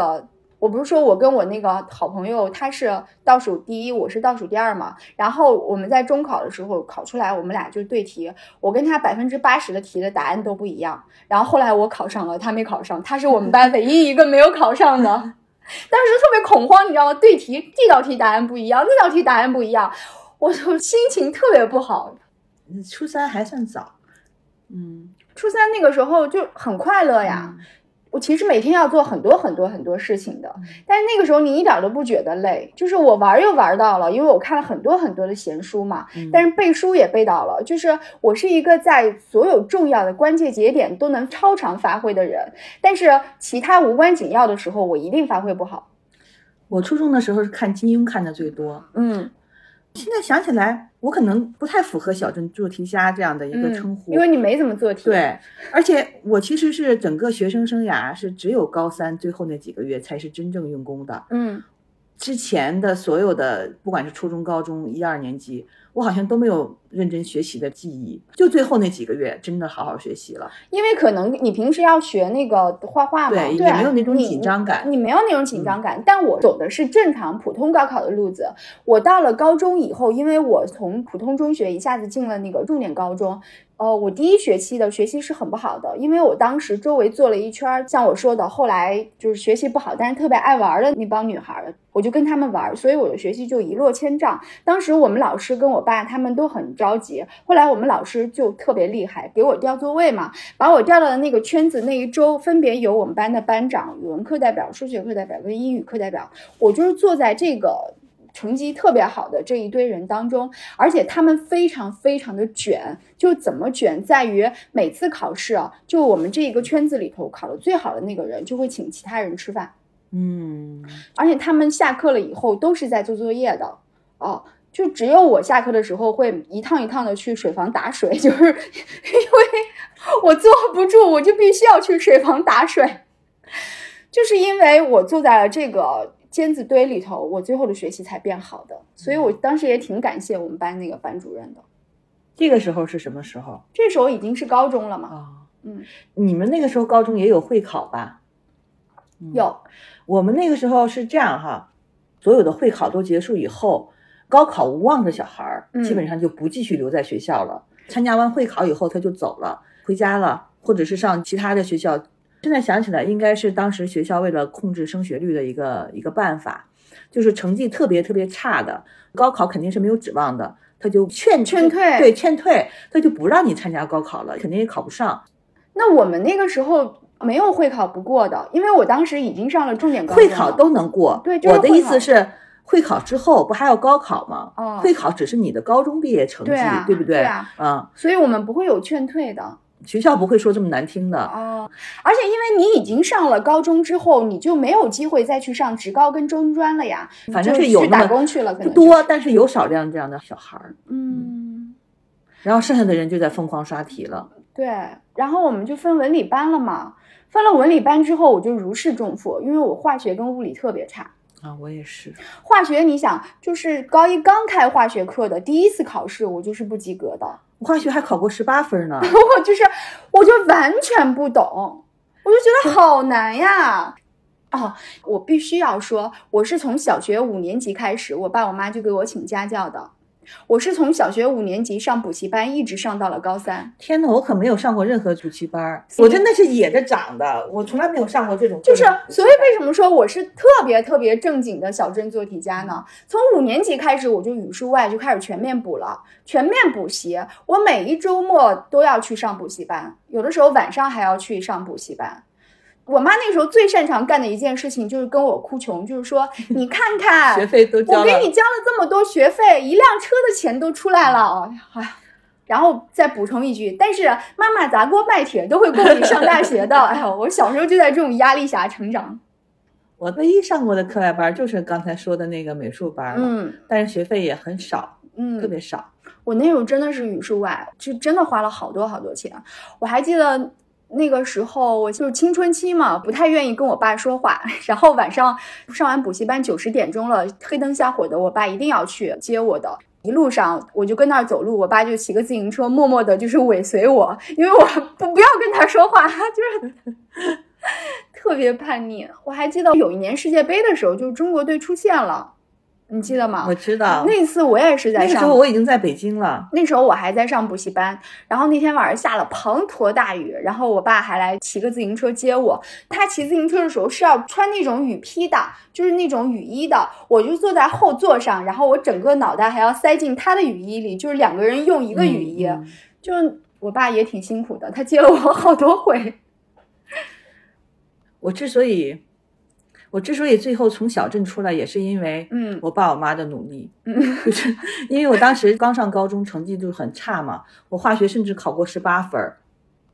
Speaker 2: 我不是说我跟我那个好朋友，他是倒数第一，我是倒数第二嘛。然后我们在中考的时候考出来，我们俩就对题，我跟他百分之八十的题的答案都不一样。然后后来我考上了，他没考上，他是我们班唯一一个没有考上的。[laughs] 当时特别恐慌，你知道吗？对题这道题答案不一样，那道题答案不一样，我就 [laughs] 心情特别不好。
Speaker 1: 初三还算早，嗯
Speaker 2: 初三那个时候就很快乐呀，我其实每天要做很多很多很多事情的，但是那个时候你一点都不觉得累，就是我玩又玩到了，因为我看了很多很多的闲书嘛，但是背书也背到了，就是我是一个在所有重要的关键节点都能超常发挥的人，但是其他无关紧要的时候，我一定发挥不好。
Speaker 1: 我初中的时候是看金庸看的最多，
Speaker 2: 嗯，
Speaker 1: 现在想起来，我可能不太符合小镇做题家这样的一个称呼，
Speaker 2: 因为你没怎么做题。
Speaker 1: 对，而且我其实是整个学生生涯是只有高三最后那几个月才是真正用功的，
Speaker 2: 嗯，
Speaker 1: 之前的所有的不管是初中、高中一二年级。我好像都没有认真学习的记忆，就最后那几个月真的好好学习了。
Speaker 2: 因为可能你平时要学那个画画嘛，对，也
Speaker 1: 没有那种紧张感。
Speaker 2: 你没有那种紧张感，但我走的是正常普通高考的路子。我到了高中以后，因为我从普通中学一下子进了那个重点高中。呃，我第一学期的学习是很不好的，因为我当时周围坐了一圈，像我说的，后来就是学习不好，但是特别爱玩的那帮女孩，我就跟他们玩，所以我的学习就一落千丈。当时我们老师跟我爸他们都很着急，后来我们老师就特别厉害，给我调座位嘛，把我调到的那个圈子。那一周分别有我们班的班长、语文课代表、数学课代表跟英语课代表，我就是坐在这个。成绩特别好的这一堆人当中，而且他们非常非常的卷，就怎么卷，在于每次考试啊，就我们这一个圈子里头考的最好的那个人就会请其他人吃饭，
Speaker 1: 嗯，
Speaker 2: 而且他们下课了以后都是在做作业的，哦，就只有我下课的时候会一趟一趟的去水房打水，[laughs] 就是因为我坐不住，我就必须要去水房打水，就是因为我坐在了这个。尖子堆里头，我最后的学习才变好的，所以我当时也挺感谢我们班那个班主任的。
Speaker 1: 这个时候是什么时候？
Speaker 2: 这时候已经是高中了嘛？
Speaker 1: 啊，
Speaker 2: 嗯，
Speaker 1: 你们那个时候高中也有会考吧？
Speaker 2: 有，
Speaker 1: 我们那个时候是这样哈，所有的会考都结束以后，高考无望的小孩儿基本上就不继续留在学校了。参加完会考以后，他就走了，回家了，或者是上其他的学校。现在想起来，应该是当时学校为了控制升学率的一个一个办法，就是成绩特别特别差的，高考肯定是没有指望的，他就劝
Speaker 2: 劝退，
Speaker 1: 对，劝退，他就不让你参加高考了，肯定也考不上。
Speaker 2: 那我们那个时候没有会考不过的，因为我当时已经上了重点高
Speaker 1: 中，会考都能过。
Speaker 2: 对，
Speaker 1: 我的意思是，会考之后不还要高考吗？
Speaker 2: 哦，
Speaker 1: 会考只是你的高中毕业成绩，
Speaker 2: 对
Speaker 1: 不对？
Speaker 2: 对啊，
Speaker 1: 嗯，
Speaker 2: 所以我们不会有劝退的。
Speaker 1: 学校不会说这么难听的
Speaker 2: 哦，而且因为你已经上了高中之后，你就没有机会再去上职高跟中专了呀。
Speaker 1: 反正是有
Speaker 2: 打工去了，
Speaker 1: 不多，但是有少量这样的小孩儿。
Speaker 2: 嗯，
Speaker 1: 然后剩下的人就在疯狂刷题了。
Speaker 2: 对，然后我们就分文理班了嘛。分了文理班之后，我就如释重负，因为我化学跟物理特别差。
Speaker 1: 啊，我也是。
Speaker 2: 化学，你想，就是高一刚开化学课的第一次考试，我就是不及格的。
Speaker 1: 化学还考过十八分呢，[laughs]
Speaker 2: 我就是，我就完全不懂，我就觉得 [laughs] 好难呀。哦，我必须要说，我是从小学五年级开始，我爸我妈就给我请家教的。我是从小学五年级上补习班，一直上到了高三。
Speaker 1: 天呐，我可没有上过任何补习班，我真的是野着长的，我从来没有上过这种。
Speaker 2: 就是，所以为什么说我是特别特别正经的小镇做题家呢？从五年级开始，我就语数外就开始全面补了，全面补习。我每一周末都要去上补习班，有的时候晚上还要去上补习班。我妈那时候最擅长干的一件事情就是跟我哭穷，就是说 [laughs] 你看看
Speaker 1: 学费都
Speaker 2: 我给你交了这么多学费，一辆车的钱都出来了，哎呀，然后再补充一句，但是妈妈砸锅卖铁都会供你上大学的。[laughs] 哎呦，我小时候就在这种压力下成长。[laughs]
Speaker 1: 我唯一上过的课外班就是刚才说的那个美术班，
Speaker 2: 嗯，
Speaker 1: 但是学费也很少，
Speaker 2: 嗯，
Speaker 1: 特别少。
Speaker 2: 我那时候真的是语数外，就真的花了好多好多钱。我还记得。那个时候我就是青春期嘛，不太愿意跟我爸说话。[laughs] 然后晚上上完补习班九十点钟了，黑灯瞎火的，我爸一定要去接我的。一路上我就跟那儿走路，我爸就骑个自行车，默默的就是尾随我，因为我不不要跟他说话，[laughs] 就是 [laughs] 特别叛逆。我还记得有一年世界杯的时候，就是中国队出现了。你记得吗？
Speaker 1: 我知道
Speaker 2: 那次我也是在上，
Speaker 1: 那时候我已经在北京了。
Speaker 2: 那时候我还在上补习班，然后那天晚上下了滂沱大雨，然后我爸还来骑个自行车接我。他骑自行车的时候是要穿那种雨披的，就是那种雨衣的。我就坐在后座上，然后我整个脑袋还要塞进他的雨衣里，就是两个人用一个雨衣。就我爸也挺辛苦的，他接了我好多回。
Speaker 1: 我之所以，我之所以最后从小镇出来，也是因为
Speaker 2: 嗯
Speaker 1: 我爸我妈的努力。
Speaker 2: 嗯 [laughs]
Speaker 1: 就是因为我当时刚上高中，成绩就很差嘛，我化学甚至考过十八分儿。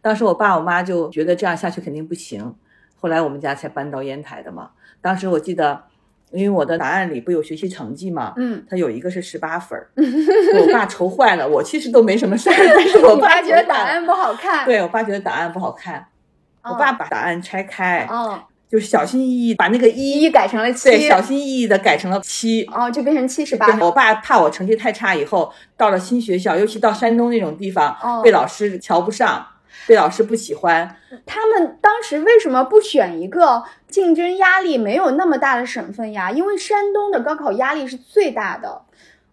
Speaker 1: 当时我爸我妈就觉得这样下去肯定不行，后来我们家才搬到烟台的嘛。当时我记得，因为我的答案里不有学习成绩嘛，
Speaker 2: 嗯，
Speaker 1: 他有一个是十八分儿，[laughs] 我爸愁坏了。我其实都没什么事儿，但是我 [laughs] 爸
Speaker 2: 爸觉得答案不好看，
Speaker 1: 对我爸觉得答案不好看，我爸把答案拆开，
Speaker 2: 哦，
Speaker 1: 就是小心翼翼把那个
Speaker 2: 一
Speaker 1: 一
Speaker 2: 改成了七，
Speaker 1: 对小心翼翼的改成了七。
Speaker 2: 哦，就变成七十八
Speaker 1: 对，我爸怕我成绩太差，以后到了新学校，尤其到山东那种地方，
Speaker 2: 哦
Speaker 1: 被老师瞧不上，被老师不喜欢。
Speaker 2: 他们当时为什么不选一个竞争压力没有那么大的省份呀？因为山东的高考压力是最大的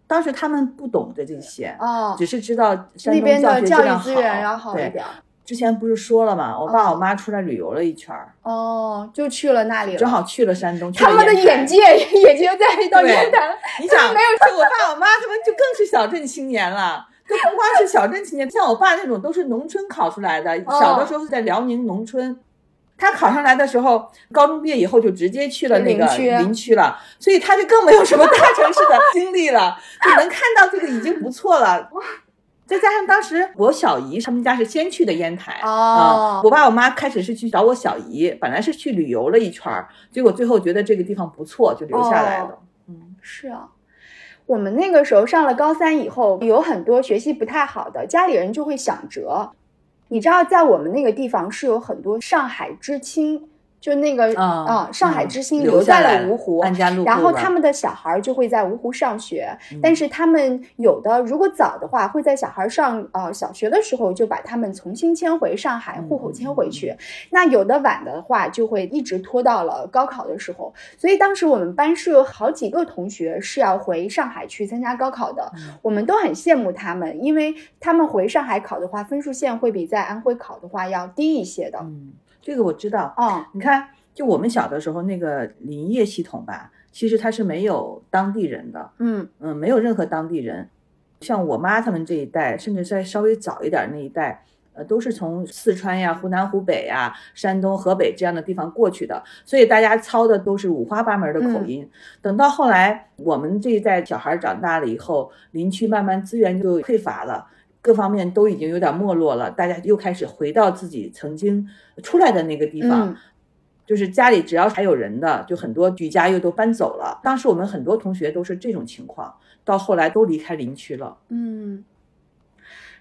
Speaker 1: 当时他们不懂得这些，
Speaker 2: 哦，
Speaker 1: 只是知道山东
Speaker 2: 那边的教育资源要好一
Speaker 1: 对，
Speaker 2: 点。
Speaker 1: 之前不是说了吗？我爸
Speaker 2: 哦
Speaker 1: 我妈出来旅游了一圈儿，
Speaker 2: 哦，就去了那里了，
Speaker 1: 正好去了山东，
Speaker 2: 他们的眼界也就在到
Speaker 1: 对
Speaker 2: 烟台了。
Speaker 1: 你想，
Speaker 2: 没有
Speaker 1: 就我爸我妈他们就更是小镇青年了。就不光是小镇青年，像我爸那种都是农村考出来的，
Speaker 2: 哦
Speaker 1: 小的时候是在辽宁农村。他考上来的时候，高中毕业以后就直接去了那个
Speaker 2: 林区
Speaker 1: 林区了，所以他就更没有什么大城市的经历了，就能看到这个已经不错了。再加上当时我小姨他们家是先去的烟台
Speaker 2: 哦
Speaker 1: 啊我爸我妈开始是去找我小姨，本来是去旅游了一圈儿，结果最后觉得这个地方不错，就留下来了。
Speaker 2: 哦
Speaker 1: 嗯，
Speaker 2: 是啊，我们那个时候上了高三以后，有很多学习不太好的，家里人就会想辙。你知道，在我们那个地方是有很多上海知青，就那个
Speaker 1: 啊
Speaker 2: 上海知青
Speaker 1: 嗯留
Speaker 2: 留在
Speaker 1: 了
Speaker 2: 了芜湖，然后他们的小孩儿就会在芜湖上学，
Speaker 1: 嗯
Speaker 2: 但是他们有的如果早的话，会在小孩上呃小学的时候就把他们重新迁回上海，户口迁回去。那有的晚的话，就会一直拖到了高考的时候。所以当时我们班是有好几个同学是要回上海去参加高考的，
Speaker 1: 嗯
Speaker 2: 我们都很羡慕他们，因为他们回上海考的话，分数线会比在安徽考的话要低一些的。
Speaker 1: 嗯，这个我知道。
Speaker 2: 哦，
Speaker 1: 你看，就我们小的时候那个林业系统吧，其实它是没有当地人的，
Speaker 2: 嗯
Speaker 1: 嗯，没有任何当地人。像我妈他们这一代，甚至再稍微早一点那一代，呃，都是从四川呀、湖南、湖北呀、山东、河北这样的地方过去的，所以大家操的都是五花八门的口音。等到后来我们这一代小孩长大了以后，林区慢慢资源就匮乏了。各方面都已经有点没落了，大家又开始回到自己曾经出来的那个地方，
Speaker 2: 嗯
Speaker 1: 就是家里只要还有人的，就很多举家又都搬走了。当时我们很多同学都是这种情况，到后来都离开林区了。
Speaker 2: 嗯，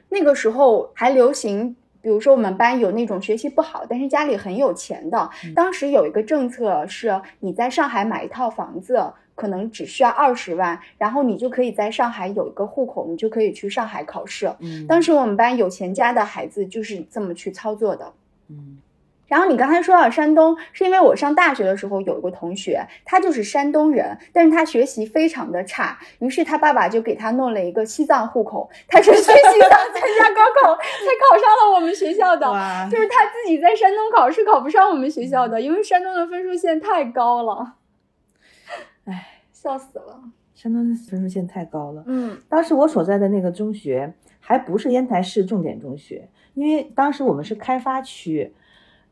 Speaker 2: 那个时候还流行。比如说，我们班有那种学习不好，但是家里很有钱的。当时有一个政策是，你在上海买一套房子，可能只需要二十万，然后你就可以在上海有一个户口，你就可以去上海考试。
Speaker 1: 嗯
Speaker 2: 当时我们班有钱家的孩子就是这么去操作的。
Speaker 1: 嗯
Speaker 2: 然后你刚才说到山东，是因为我上大学的时候有一个同学，他就是山东人，但是他学习非常的差，于是他爸爸就给他弄了一个西藏户口，他是去西藏参加高考 [laughs] 才考上了我们学校的。
Speaker 1: 哇，
Speaker 2: 就是他自己在山东考试考不上我们学校的，因为山东的分数线太高了，
Speaker 1: 唉，
Speaker 2: 笑死了。
Speaker 1: 山东的分数线太高了。
Speaker 2: 嗯
Speaker 1: 当时我所在的那个中学还不是烟台市重点中学，因为当时我们是开发区，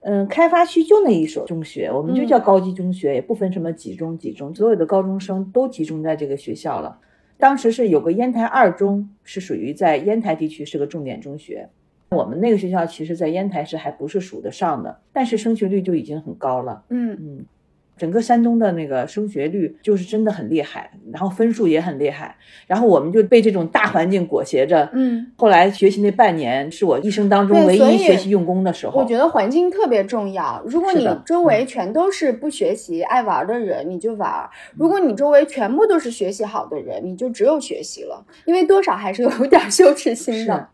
Speaker 1: 嗯，开发区就那一所中学，我们就叫高级中学，也不分什么几中几中，所有的高中生都集中在这个学校了。当时是有个烟台二中，是属于在烟台地区是个重点中学。我们那个学校其实，在烟台市还不是数得上的，但是升学率就已经很高了。
Speaker 2: 嗯
Speaker 1: 嗯，整个山东的那个升学率就是真的很厉害，然后分数也很厉害，然后我们就被这种大环境裹挟着。
Speaker 2: 嗯，
Speaker 1: 后来学习那半年是我一生当中唯一学习用功的时候。
Speaker 2: 我觉得环境特别重要。如果你周围全都是不学习、爱玩的人，你就玩；如果你周围全部都是学习好的人，你就只有学习了，因为多少还是有点羞耻心的。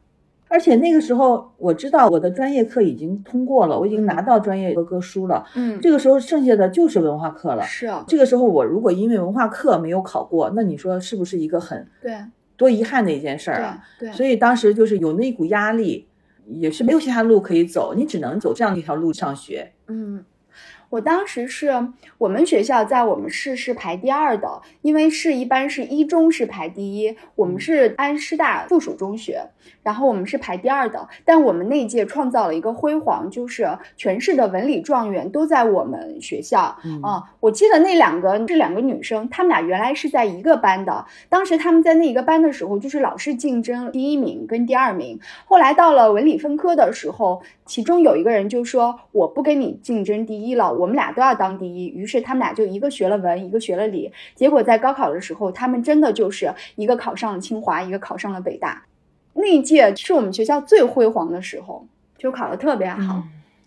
Speaker 1: 而且那个时候我知道我的专业课已经通过了，我已经拿到专业合格书了。
Speaker 2: 嗯，
Speaker 1: 这个时候剩下的就是文化课了。
Speaker 2: 是啊，
Speaker 1: 这个时候我如果因为文化课没有考过，那你说是不是一个很
Speaker 2: 对
Speaker 1: 多遗憾的一件事儿啊？
Speaker 2: 对对，
Speaker 1: 所以当时就是有那股压力，也是没有其他路可以走，你只能走这样一条路上学。
Speaker 2: 嗯。我当时是我们学校在我们市是排第二的，因为市一般是一中是排第一，我们是安师大附属中学，然后我们是排第二的。但我们那一届创造了一个辉煌，就是全市的文理状元都在我们学校啊。我记得那两个这两个女生，她们俩原来是在一个班的，当时她们在那一个班的时候，就是老是竞争第一名跟第二名。后来到了文理分科的时候，其中有一个人就说：“我不跟你竞争第一了。”我们俩都要当第一，于是他们俩就一个学了文，一个学了理。结果在高考的时候，他们真的就是一个考上了清华，一个考上了北大。那一届是我们学校最辉煌的时候，就考得特别好。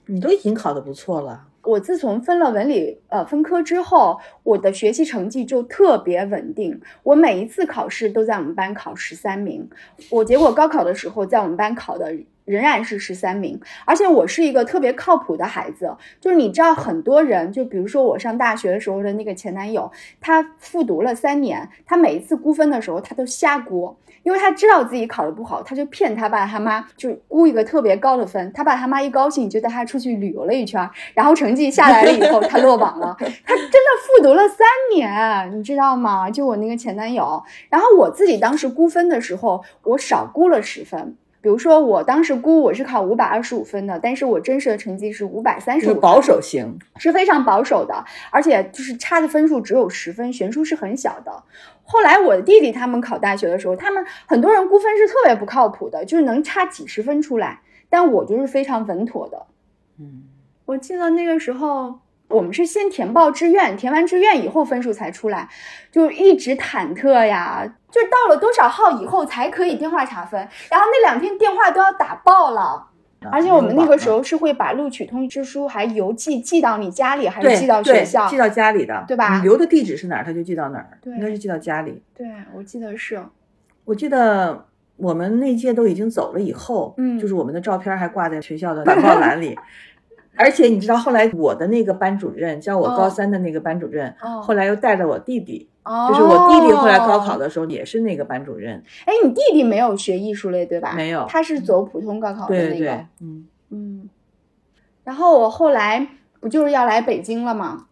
Speaker 1: 你都已经考得不错了。
Speaker 2: 我自从分了文理呃分科之后，我的学习成绩就特别稳定。我每一次考试都在我们班考十三名。我结果高考的时候在我们班考的。仍然是十三名，而且我是一个特别靠谱的孩子。就是你知道，很多人，就比如说我上大学的时候的那个前男友，他复读了三年，他每一次估分的时候，他都瞎估，因为他知道自己考得不好，他就骗他爸他妈，就估一个特别高的分。他爸他妈一高兴，就带他出去旅游了一圈，然后成绩下来了以后，他落榜了。他真的复读了三年，你知道吗？就我那个前男友。然后我自己当时估分的时候，我少估了十分。比如说，我当时估我是考五百二十五分的，但是我真实的成绩是五百三十五，
Speaker 1: 保守型，
Speaker 2: 是非常保守的，而且就是差的分数只有十分，悬殊是很小的。后来我的弟弟他们考大学的时候，他们很多人估分是特别不靠谱的，就是能差几十分出来，但我就是非常稳妥的。
Speaker 1: 嗯，
Speaker 2: 我记得那个时候。我们是先填报志愿，填完志愿以后分数才出来，就一直忐忑呀，就到了多少号以后才可以电话查分，然后那两天电话都要打爆了，而且我们那个时候是会把录取通知书还邮寄寄到你家里，还是寄到学校？
Speaker 1: 寄到家里的，
Speaker 2: 对吧？
Speaker 1: 你留的地址是哪儿，他就寄到哪儿，
Speaker 2: 对，
Speaker 1: 应该是寄到家里。
Speaker 2: 对，我记得是，
Speaker 1: 我记得我们那届都已经走了以后，
Speaker 2: 嗯，
Speaker 1: 就是我们的照片还挂在学校的板报栏里。[laughs] 而且你知道，后来我的那个班主任，教我高三的那个班主任，后来又带了我弟弟，就是我弟弟后来高考的时候也是那个班主任。
Speaker 2: 哎，你弟弟没有学艺术类对吧？
Speaker 1: 没有，
Speaker 2: 他是走普通高考的
Speaker 1: 那个。嗯
Speaker 2: 嗯。然后我后来不就是要来北京了吗？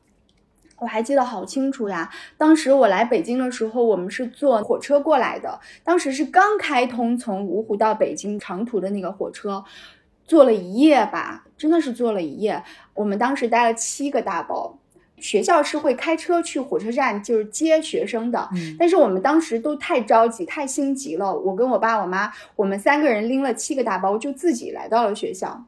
Speaker 2: 我还记得好清楚呀。当时我来北京的时候，我们是坐火车过来的，当时是刚开通从芜湖到北京长途的那个火车。坐了一夜吧，真的是坐了一夜。我们当时带了七个大包，学校是会开车去火车站，就是接学生的。但是我们当时都太着急、太心急了。我跟我爸、我妈，我们三个人拎了七个大包，就自己来到了学校。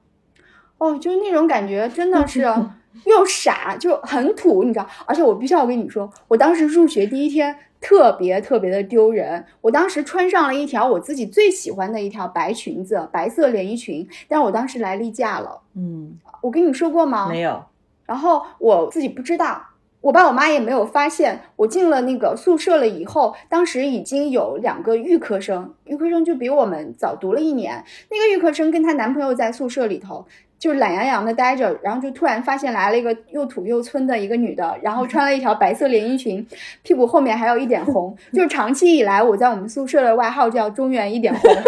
Speaker 2: 哦，就是那种感觉，真的是 [laughs] 又傻，就很土，你知道。而且我必须要跟你说，我当时入学第一天。特别特别的丢人！我当时穿上了一条我自己最喜欢的一条白裙子，白色连衣裙。但我当时来例假了，
Speaker 1: 嗯，
Speaker 2: 我跟你说过吗？
Speaker 1: 没有。
Speaker 2: 然后我自己不知道，我爸我妈也没有发现。我进了那个宿舍了以后，当时已经有两个预科生，预科生就比我们早读了一年。那个预科生跟她男朋友在宿舍里头。就懒洋洋的待着，然后就突然发现来了一个又土又村的一个女的，然后穿了一条白色连衣裙，屁股后面还有一点红。就是长期以来我在我们宿舍的外号叫“中原一点红”，[laughs] 太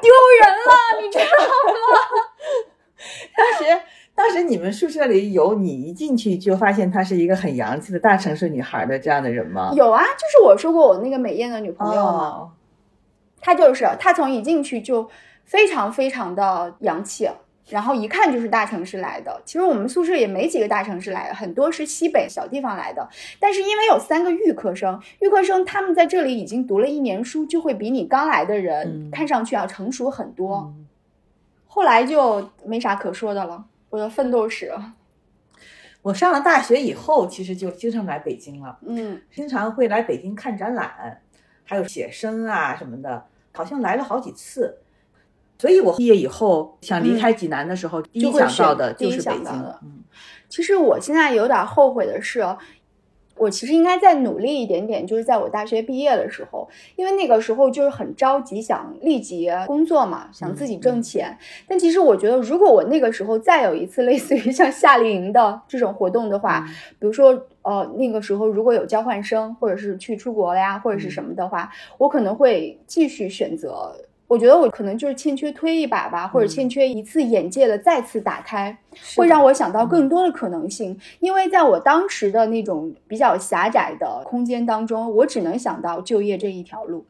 Speaker 2: 丢人了，你知道吗？[laughs]
Speaker 1: 当时，当时你们宿舍里有你一进去就发现她是一个很洋气的大城市女孩的这样的人吗？
Speaker 2: 有啊，就是我说过我那个美艳的女朋友嘛，她就是她从一进去就。非常非常的洋气，然后一看就是大城市来的。其实我们宿舍也没几个大城市来的，很多是西北小地方来的。但是因为有三个预科生，预科生他们在这里已经读了一年书，就会比你刚来的人看上去要成熟很多。后来就没啥可说的了，我的奋斗史。
Speaker 1: 我上了大学以后，其实就经常来北京了，
Speaker 2: 嗯，
Speaker 1: 经常会来北京看展览，还有写生啊什么的，好像来了好几次。所以，我毕业以后想离开济南的时候，第一想到的就是北京。
Speaker 2: 嗯，其实我现在有点后悔的是，我其实应该再努力一点点，就是在我大学毕业的时候，因为那个时候就是很着急，想立即工作嘛，想自己挣钱。但其实我觉得，如果我那个时候再有一次类似于像夏令营的这种活动的话，比如说，呃，那个时候如果有交换生，或者是去出国了呀，或者是什么的话，我可能会继续选择。我觉得我可能就是欠缺推一把吧，或者欠缺一次眼界的再次打开，会让我想到更多的可能性。因为在我当时的那种比较狭窄的空间当中，我只能想到就业这一条路。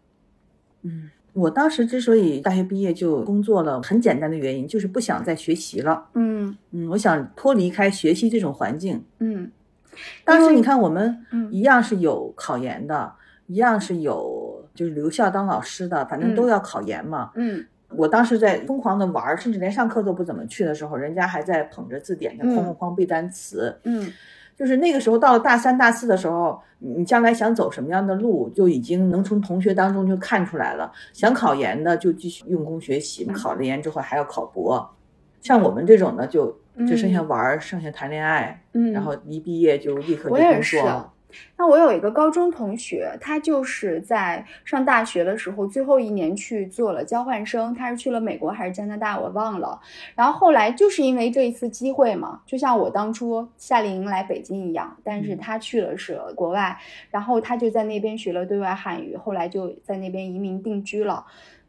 Speaker 1: 嗯，我当时之所以大学毕业就工作了，很简单的原因就是不想再学习了。
Speaker 2: 嗯
Speaker 1: 嗯，我想脱离开学习这种环境。
Speaker 2: 嗯
Speaker 1: 当时你看，我们
Speaker 2: 嗯
Speaker 1: 一样是有考研的，一样是有就是留校当老师的，反正都要考研嘛。
Speaker 2: 嗯
Speaker 1: 我当时在疯狂的玩儿，甚至连上课都不怎么去的时候，人家还在捧着字典上
Speaker 2: 嗯
Speaker 1: 哐哐哐背单词。
Speaker 2: 嗯
Speaker 1: 就是那个时候到了大三、大四的时候，你将来想走什么样的路，就已经能从同学当中就看出来了。想考研的就继续用功学习，
Speaker 2: 嗯
Speaker 1: 考了研之后还要考博。像我们这种的，就只剩下
Speaker 2: 嗯
Speaker 1: 玩儿，剩下谈恋爱，
Speaker 2: 嗯，
Speaker 1: 然后一毕业就立刻就
Speaker 2: 我也是
Speaker 1: 工作了。
Speaker 2: 那我有一个高中同学，他就是在上大学的时候最后一年去做了交换生，他是去了美国还是加拿大，我忘了。然后后来就是因为这一次机会嘛，就像我当初夏令营来北京一样，但是
Speaker 1: 嗯
Speaker 2: 他去了是国外，然后他就在那边学了对外汉语，后来就在那边移民定居了。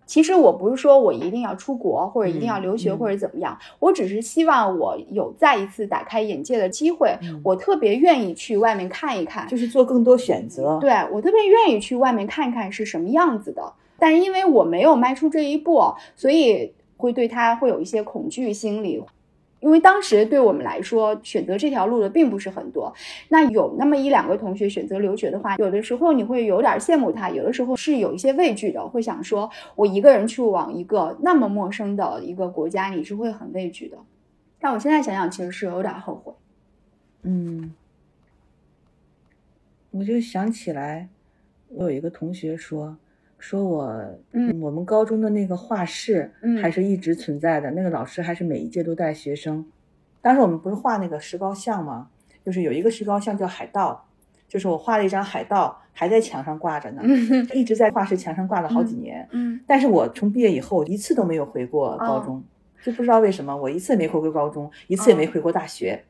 Speaker 2: 其实我不是说我一定要出国或者一定要留学或者怎么样，我只是希望我有再一次打开眼界的机会。
Speaker 1: 嗯
Speaker 2: 我特别愿意去外面看一看，
Speaker 1: 就是做更多选择。
Speaker 2: 对我特别愿意去外面看看是什么样子的。但是因为我没有迈出这一步，所以会对他会有一些恐惧心理。因为当时对我们来说，选择这条路的并不是很多。那有那么一两个同学选择留学的话，有的时候你会有点羡慕他，有的时候是有一些畏惧的，会想说，我一个人去往一个那么陌生的一个国家，你是会很畏惧的。但我现在想想，其实是有点后悔。
Speaker 1: 嗯，我就想起来，我有一个同学说，说我，
Speaker 2: 嗯
Speaker 1: 我们高中的那个画室
Speaker 2: 嗯
Speaker 1: 还是一直存在的，那个老师还是每一届都带学生。当时我们不是画那个石膏像吗？就是有一个石膏像叫海盗，就是我画了一张海盗，还在墙上挂着呢，[laughs]
Speaker 2: 嗯
Speaker 1: 一直在画室墙上挂了好几年。
Speaker 2: 嗯
Speaker 1: 但是我从毕业以后一次都没有回过高
Speaker 2: 哦
Speaker 1: 中，就不知道为什么我一次也没回过高中，一次也没
Speaker 2: 哦
Speaker 1: 回过大学，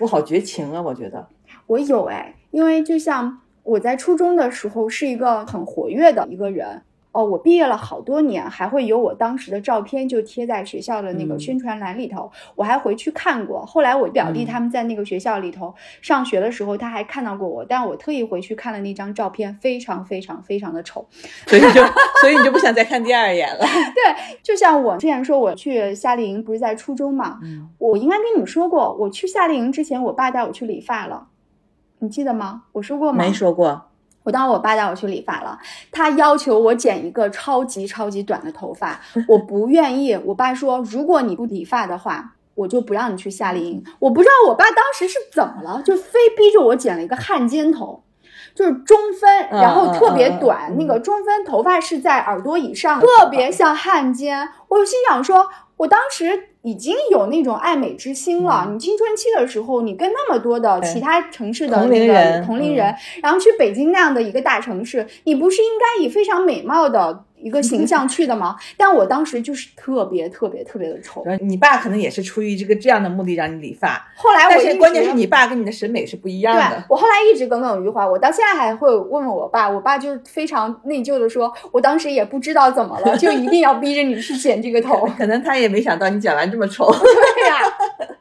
Speaker 1: 我好绝情啊！我觉得。
Speaker 2: 我有哎，因为就像我在初中的时候是一个很活跃的一个人哦，我毕业了好多年，还会有我当时的照片就贴在学校的那个
Speaker 1: 嗯
Speaker 2: 宣传栏里头，我还回去看过。后来我表弟
Speaker 1: 嗯
Speaker 2: 他们在那个学校里头上学的时候，他还看到过我，但我特意回去看了那张照片，非常非常非常的丑。[laughs]
Speaker 1: 所以就，所以你就不想再看第二眼了。[laughs]
Speaker 2: 对，就像我之前说我去夏令营，不是在初中嘛，
Speaker 1: 嗯，
Speaker 2: 我应该跟你们说过，我去夏令营之前，我爸带我去理发了，你记得吗？我说过吗？
Speaker 1: 没说过。
Speaker 2: 我当时我爸带我去理发了，他要求我剪一个超级超级短的头发，[laughs] 我不愿意。我爸说，如果你不理发的话，我就不让你去夏令营。我不知道我爸当时是怎么了，就非逼着我剪了一个汉奸头。就是中分，
Speaker 1: 嗯
Speaker 2: 然后特别短，那个中分头发是在耳朵以上，特别像汉奸。我心想说，我当时已经有那种爱美之心了。
Speaker 1: 嗯
Speaker 2: 你青春期的时候，你跟那么多的其他城市的那个同龄人，然后去北京那样的一个大城市，你不是应该以非常美貌的一个形象去的吗？[laughs] 但我当时就是特别特别特别的丑。
Speaker 1: 然后你爸可能也是出于这个这样的目的让你理发，
Speaker 2: 后来我一直
Speaker 1: 但是关键是你爸跟你的审美是不一样
Speaker 2: 对
Speaker 1: 的。
Speaker 2: 我后来一直耿耿于怀，我到现在还会问问我爸，我爸就是非常内疚的说，我当时也不知道怎么了，就一定要逼着你去剪这个头。[laughs]
Speaker 1: 可能他也没想到你剪完这么丑。[laughs]
Speaker 2: 对呀、